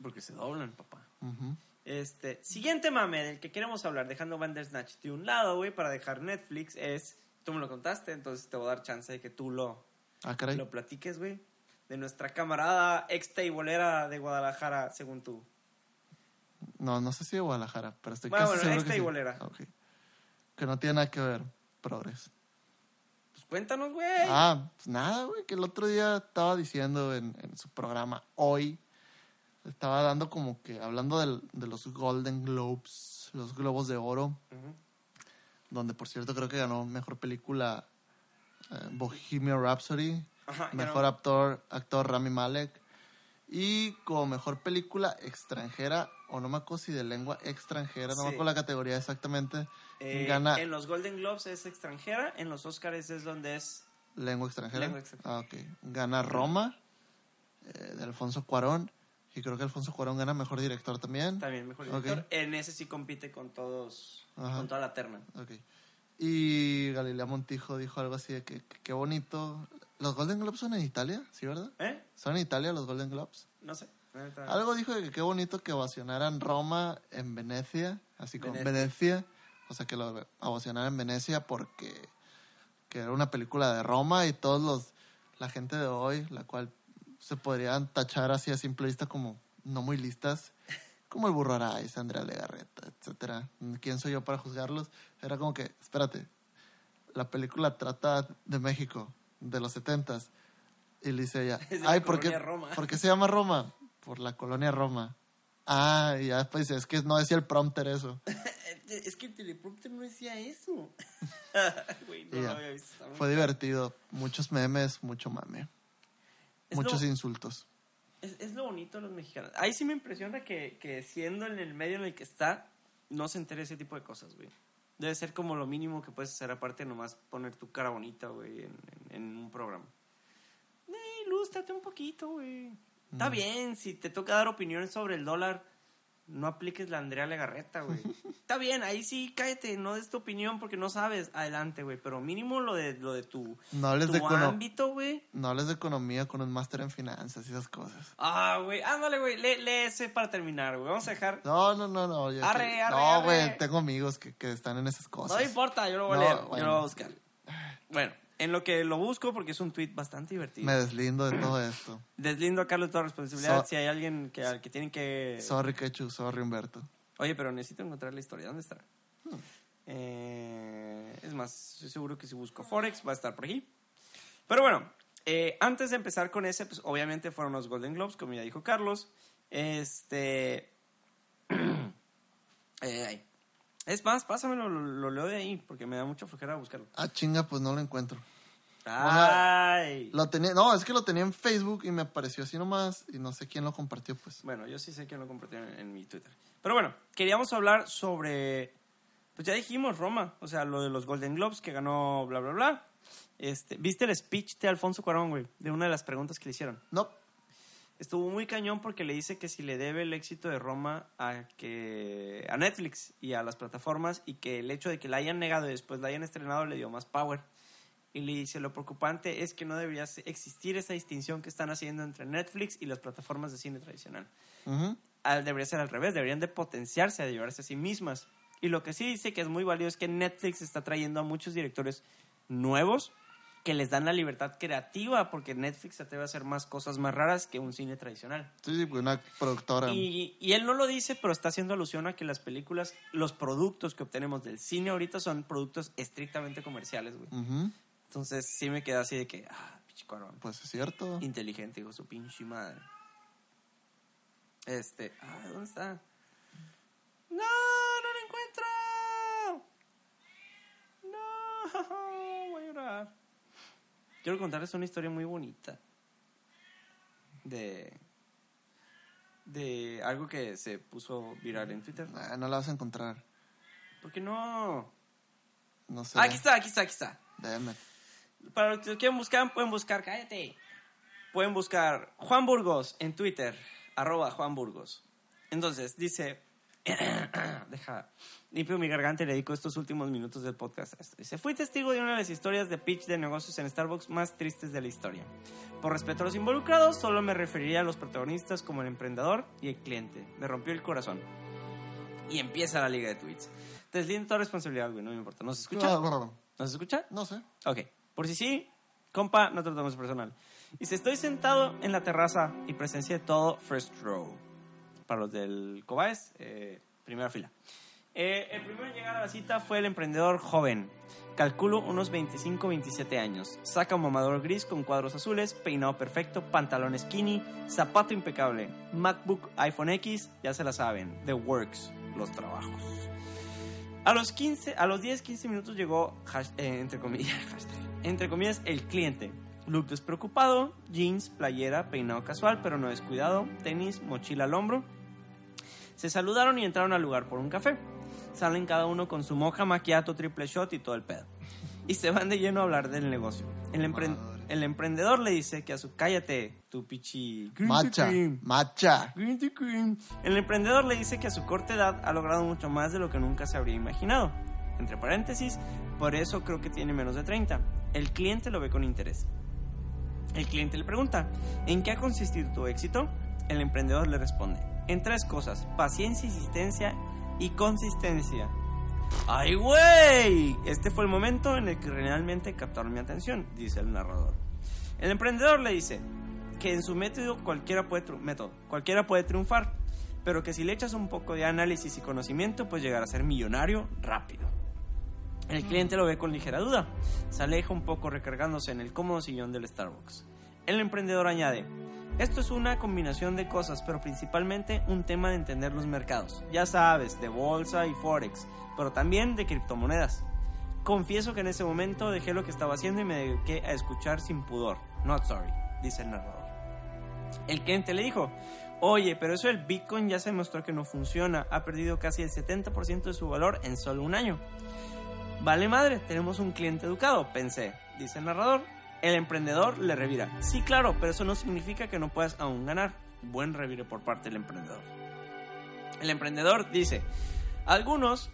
porque se doblan, papá. Ujú. Este, siguiente mame del que queremos hablar, dejando Bandersnatch de un lado, güey, para dejar Netflix, es... Tú me lo contaste, entonces te voy a dar chance de que tú lo, Ah, caray. lo platiques, güey. de nuestra camarada ex teibolera de Guadalajara, según tú? No, no sé si de Guadalajara, pero estoy Bueno, casi bueno, seguro esta que sí. Ok. Que no tiene nada que ver, progres. Pues cuéntanos, güey. Ah, pues nada, güey, que el otro día estaba diciendo en, en su programa hoy, estaba dando como que, hablando del- de los Golden Globes, los Globos de Oro, donde por cierto creo que ganó mejor película eh, Bohemian Rhapsody, Ajá, mejor no- actor, actor Rami Malek, y como mejor película extranjera, o no me acuerdo si de lengua extranjera, no Sí. me acuerdo la categoría exactamente, Eh, gana En los Golden Globes es extranjera, en los Oscars es donde es... lengua extranjera. Lengua extranjera. Ah, ok. Gana Roma, eh, de Alfonso Cuarón, y creo que Alfonso Cuarón gana mejor director también. También mejor director. En ese sí compite con todos, Ajá. con toda la terna. Ok. Y Galilea Montijo dijo algo así de que qué bonito. ¿Los Golden Globes son en Italia? ¿Sí, verdad? ¿Eh? ¿Son en Italia los Golden Globes? No sé. Algo dijo de que qué bonito que ovacionaran Roma en Venecia, así como Venecia. Venecia. O sea, que lo ovacionaran en Venecia porque que era una película de Roma y todos los, la gente de hoy, la cual se podrían tachar así a simple vista como no muy listas, como el Burro Araiz, Andrea Legarreta, etcétera. ¿Quién soy yo para juzgarlos? Era como que, espérate, la película trata de México, de los setentas. Y le dice ella, Es de la ay, ¿por qué, colonia Roma". ¿por qué se llama Roma? Por la colonia Roma. Ah, y ya después dice, es que no decía el prompter eso. Es que el teleprompter no decía eso. No ya. había visto. Fue divertido. Muchos memes, mucho mame. Es muchos lo- insultos. Es, es lo bonito de los mexicanos. Ahí sí me impresiona que, que siendo en el medio en el que está, no se entere ese tipo de cosas, güey. Debe ser como lo mínimo que puedes hacer aparte de nomás poner tu cara bonita, güey, en, en- en un programa. Eh, ilústrate un poquito, güey. Está bien, si te toca dar opiniones sobre el dólar, no apliques la Andrea Legarreta, güey. Está bien, ahí sí, cállate, no des tu opinión porque no sabes. Adelante, güey, pero mínimo lo de, lo de tu, No hables tu de ámbito, güey. No hables de economía con un máster en finanzas y esas cosas. Ah, güey, ándale, güey, lee, lee ese para terminar, güey. Vamos a dejar. No, no, no, no. yo Arre, que- arre, no, güey, tengo amigos que, que están en esas cosas. No importa, yo lo voy a leer, yo lo voy a buscar. Bueno, en lo que lo busco, porque es un tweet bastante divertido. Me deslindo de todo esto. Deslindo a Carlos de toda responsabilidad. So- si hay alguien que, al que tienen que. Sorry, Quechu, sorry, Humberto. Oye, pero necesito encontrar la historia. ¿Dónde está? Eh, es más, estoy seguro que si busco Forex va a estar por aquí. Pero bueno, eh, antes de empezar con ese, pues obviamente fueron los Golden Globes, como ya dijo Carlos. Este. eh, ahí. Es más, pásamelo, lo, lo leo de ahí, porque me da mucha flojera buscarlo. Ah, chinga, pues no lo encuentro. Ay. Lo tenía, no, es que lo tenía en Facebook y me apareció así nomás y no sé quién lo compartió, pues. Bueno, yo sí sé que lo compartí en, en mi Twitter. Pero bueno, queríamos hablar sobre. Pues ya dijimos Roma, o sea, lo de los Golden Globes que ganó bla, bla, bla. Este, ¿Viste el speech de Alfonso Cuarón, güey? De una de las preguntas que le hicieron. No, Estuvo muy cañón porque le dice que si le debe el éxito de Roma a, que, a Netflix y a las plataformas y que el hecho de que la hayan negado y después la hayan estrenado le dio más power. Y le dice, lo preocupante es que no debería existir esa distinción que están haciendo entre Netflix y las plataformas de cine tradicional al- debería ser al revés, deberían de potenciarse a llevarse a sí mismas. Y lo que sí dice que es muy valioso es que Netflix está trayendo a muchos directores nuevos que les dan la libertad creativa, porque Netflix se atreve a hacer más cosas más raras que un cine tradicional. Sí, sí, pues una productora. Y, y él no lo dice, pero está haciendo alusión a que las películas, los productos que obtenemos del cine ahorita son productos estrictamente comerciales, güey. Entonces sí me queda así de que, ah, pinche cabrón. Pues es cierto. Inteligente, hijo su pinche madre. Este. Ah, ¿dónde está? ¡No! ¡No lo encuentro! ¡No! Voy a llorar. Quiero contarles una historia muy bonita. De. De algo que se puso viral en Twitter. Ah, no la vas a encontrar. ¿Por qué no? No sé. Ah, aquí está, aquí está, aquí está. It. Para los que lo quieran buscar, pueden buscar, cállate. Pueden buscar Juan Burgos en Twitter, arroba Juan Burgos. Entonces, dice, deja, limpio mi garganta y le dedico estos últimos minutos del podcast a esto. Dice, fui testigo de una de las historias de pitch de negocios en Starbucks más tristes de la historia. Por respeto a los involucrados, solo me referiría a los protagonistas como el emprendedor y el cliente. Me rompió el corazón. Y empieza la liga de tweets. Deslindo toda responsabilidad, güey, no me importa. ¿Nos escucha? Ah, brr. ¿Nos escucha? No sé. Ok, por si sí, compa, no tomes personal. Dice, estoy sentado en la terraza y presencié todo first row. Para los del Cobaes, eh, primera fila. Eh, el primero en llegar a la cita fue el emprendedor joven. Calculo unos 25-27 años. Saca un mamador gris con cuadros azules, peinado perfecto, pantalón skinny, zapato impecable, MacBook, iPhone X, ya se la saben, The Works, los trabajos. A los 15, a los 10-15 minutos llegó, eh, entre comillas, entre comillas, el cliente. Look despreocupado, jeans, playera, peinado casual pero no descuidado, tenis, mochila al hombro. Se saludaron y entraron al lugar por un café. Salen cada uno con su moja, maquiato, triple shot y todo el pedo. Y se van de lleno a hablar del negocio. El, empre- el emprendedor le dice que a su cállate, tu pichi. Macha, cream". macha. Green tea cream. El emprendedor le dice que a su corta edad ha logrado mucho más de lo que nunca se habría imaginado. Entre paréntesis, por eso creo que tiene menos de 30. El cliente lo ve con interés. El cliente le pregunta, ¿en qué ha consistido tu éxito? El emprendedor le responde, en tres cosas, paciencia, insistencia y consistencia. ¡Ay, güey! Este fue el momento en el que realmente captaron mi atención, dice el narrador. El emprendedor le dice que en su método cualquiera puede, método, cualquiera puede triunfar, pero que si le echas un poco de análisis y conocimiento, puedes llegar a ser millonario rápido. El cliente lo ve con ligera duda. Se aleja un poco recargándose en el cómodo sillón del Starbucks. El emprendedor añade, esto es una combinación de cosas, pero principalmente un tema de entender los mercados. Ya sabes, de bolsa y forex, pero también de criptomonedas. Confieso que en ese momento dejé lo que estaba haciendo y me dediqué a escuchar sin pudor. Not sorry, dice el narrador. El cliente le dijo, oye, pero eso del Bitcoin ya se mostró que no funciona, ha perdido casi el 70% de su valor en solo un año. Vale madre, tenemos un cliente educado, pensé, dice el narrador. El emprendedor le revira. Sí, claro, pero eso no significa que no puedas aún ganar. Buen revire por parte del emprendedor. El emprendedor dice, algunos,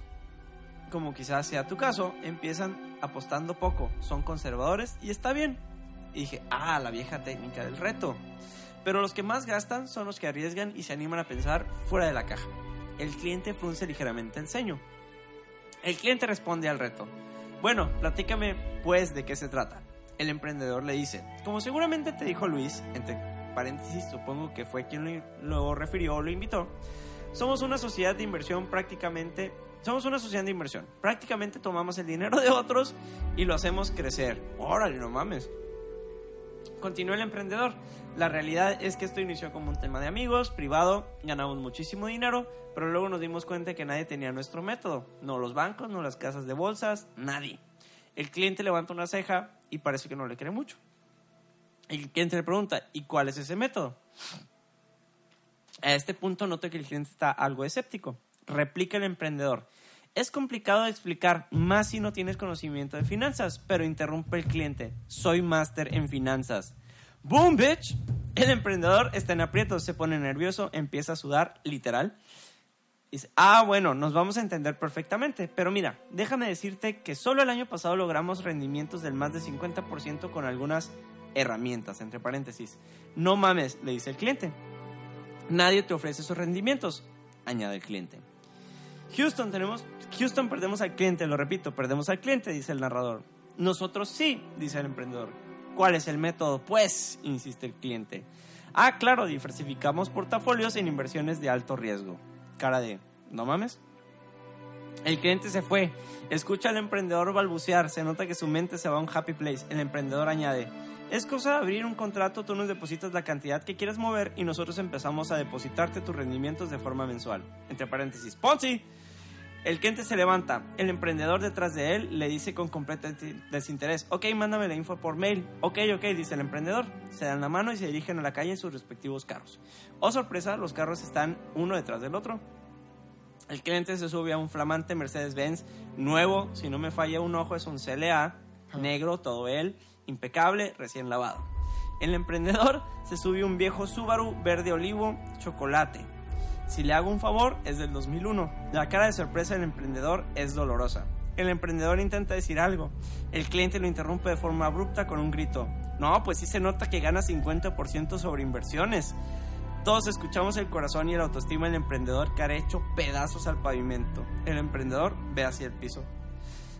como quizás sea tu caso, empiezan apostando poco, son conservadores y está bien. Y dije, ah, la vieja técnica del reto. Pero los que más gastan son los que arriesgan y se animan a pensar fuera de la caja. El cliente frunce ligeramente el ceño. El cliente responde al reto. Bueno, platícame pues de qué se trata. El emprendedor le dice, como seguramente te dijo Luis, entre paréntesis supongo que fue quien lo, refirió o lo invitó, somos una sociedad de inversión prácticamente, somos una sociedad de inversión. Prácticamente tomamos el dinero de otros y lo hacemos crecer. Órale, no mames. Continúa el emprendedor. La realidad es que esto inició como un tema de amigos, privado, ganamos muchísimo dinero, pero luego nos dimos cuenta que nadie tenía nuestro método. No los bancos, no las casas de bolsas, nadie. El cliente levanta una ceja y parece que no le cree mucho. El cliente le pregunta, ¿y cuál es ese método? A este punto noto que el cliente está algo escéptico. Replica el emprendedor. Es complicado de explicar, más si no tienes conocimiento de finanzas, pero interrumpe el cliente. Soy máster en finanzas. ¡Boom, bitch! El emprendedor está en aprietos, se pone nervioso, empieza a sudar, literal. Dice, ah, bueno, nos vamos a entender perfectamente, pero mira, déjame decirte que solo el año pasado logramos rendimientos del más de 50% con algunas herramientas, entre paréntesis. No mames, le dice el cliente. Nadie te ofrece esos rendimientos, añade el cliente. Houston, tenemos, Houston perdemos al cliente, lo repito, perdemos al cliente, dice el narrador. Nosotros sí, dice el emprendedor. ¿Cuál es el método? Pues, insiste el cliente. Ah, claro, diversificamos portafolios en inversiones de alto riesgo. Cara de, ¿no mames? El cliente se fue. Escucha al emprendedor balbucear. Se nota que su mente se va a un happy place. El emprendedor añade, es cosa de abrir un contrato, tú nos depositas la cantidad que quieras mover y nosotros empezamos a depositarte tus rendimientos de forma mensual. Entre paréntesis, Ponzi. El cliente se levanta. El emprendedor detrás de él le dice con completo desinterés, ok, mándame la info por mail. Ok, ok, dice el emprendedor. Se dan la mano y se dirigen a la calle en sus respectivos carros. Oh, sorpresa, los carros están uno detrás del otro. El cliente se sube a un flamante Mercedes-Benz nuevo, si no me falla un ojo es un CLA, negro, todo él, impecable, recién lavado. El emprendedor se sube a un viejo Subaru verde olivo, chocolate. Si le hago un favor, es del 2001. La cara de sorpresa del emprendedor es dolorosa. El emprendedor intenta decir algo. El cliente lo interrumpe de forma abrupta con un grito. No, pues sí se nota que gana 50% sobre inversiones. Todos escuchamos el corazón y la autoestima del emprendedor que ha hecho pedazos al pavimento. El emprendedor ve hacia el piso.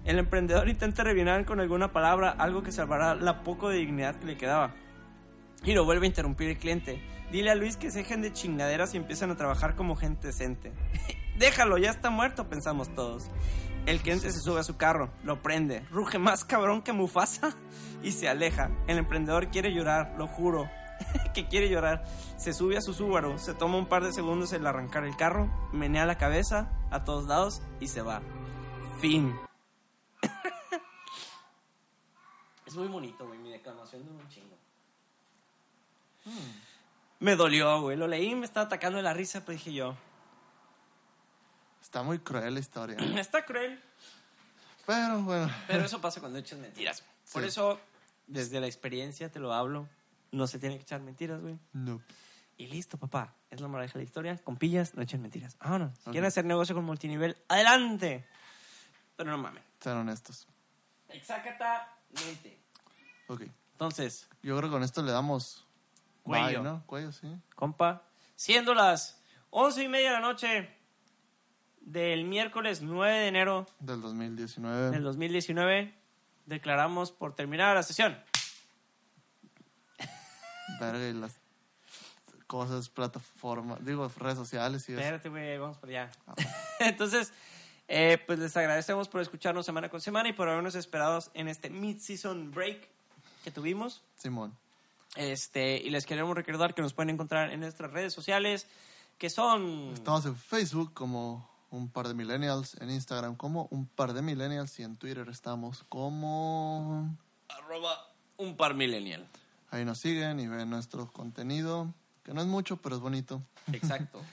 El emprendedor intenta rellenar con alguna palabra algo que salvará la poco de dignidad que le quedaba. Y lo vuelve a interrumpir el cliente. Dile a Luis que se dejen de chingaderas y empiezan a trabajar como gente decente. Déjalo, ya está muerto, pensamos todos. El cliente se sube a su carro, lo prende, ruge más cabrón que Mufasa y se aleja. El emprendedor quiere llorar, lo juro, que quiere llorar. Se sube a su Subaru, se toma un par de segundos en arrancar el carro, menea la cabeza a todos lados y se va. Fin. es muy bonito, güey, mi declamación de un chingo. Me dolió, güey. Lo leí, me estaba atacando de la risa, pero dije yo, Está muy cruel la historia. está cruel. Pero bueno. Pero eso pasa cuando echas mentiras. Por eso, desde la experiencia te lo hablo. No se tiene que echar mentiras, güey. No. Y listo, papá. Es la moraleja de la historia. Con pillas, no echen mentiras. Vámonos. Si Ok. quieren hacer negocio con multinivel, adelante. Pero no mamen. Sean honestos. Exactamente. Ok. Entonces, Yo creo que con esto le damos. Cuello. bye, ¿no? Cuello, sí. compa, siendo las once y media de la noche del miércoles 9 de enero Del 2019. del 2019, declaramos por terminada la sesión. Verga y las cosas, plataformas, digo, redes sociales y eso. Espérate, güey, vamos por allá. Ah. Entonces, eh, pues les agradecemos por escucharnos semana con semana y por habernos esperado en este mid-season break que tuvimos. Simón. Este, y les queremos recordar que nos pueden encontrar en nuestras redes sociales, que son... Estamos en Facebook como un par de millennials, en Instagram como un par de millennials y en Twitter estamos como... Arroba un par millennial. Ahí nos siguen y ven nuestro contenido, que no es mucho, pero es bonito. Exacto.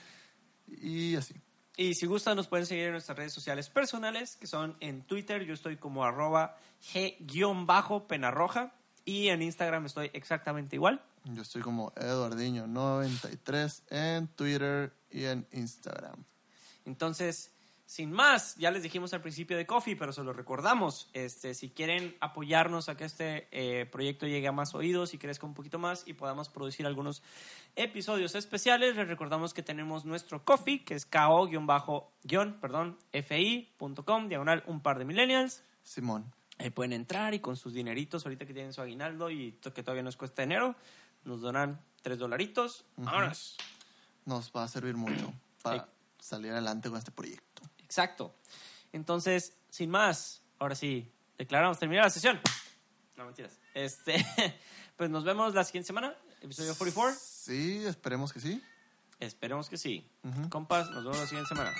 Y así. Y si gustan, nos pueden seguir en nuestras redes sociales personales, que son en Twitter, yo estoy como arroba g-penarroja, y en Instagram estoy exactamente igual. Yo estoy como Eduardiño93 en Twitter y en Instagram. Entonces, sin más, ya les dijimos al principio de Coffee, pero se lo recordamos. Este, si quieren apoyarnos a que este eh, proyecto llegue a más oídos y crezca un poquito más y podamos producir algunos episodios especiales, les recordamos que tenemos nuestro Coffee, que es ko-perdón, fi.com, diagonal un par de millennials. Simón. Ahí pueden entrar y con sus dineritos, ahorita que tienen su aguinaldo y to- que todavía nos cuesta enero, nos donan tres dolaritos. Vámonos. Nos va a servir mucho para salir adelante con este proyecto. Exacto. Entonces, sin más, ahora sí, declaramos terminar la sesión. No, mentiras. Este, pues nos vemos la siguiente semana, episodio 44. Sí, esperemos que sí. Esperemos que sí. Compas, nos vemos la siguiente semana.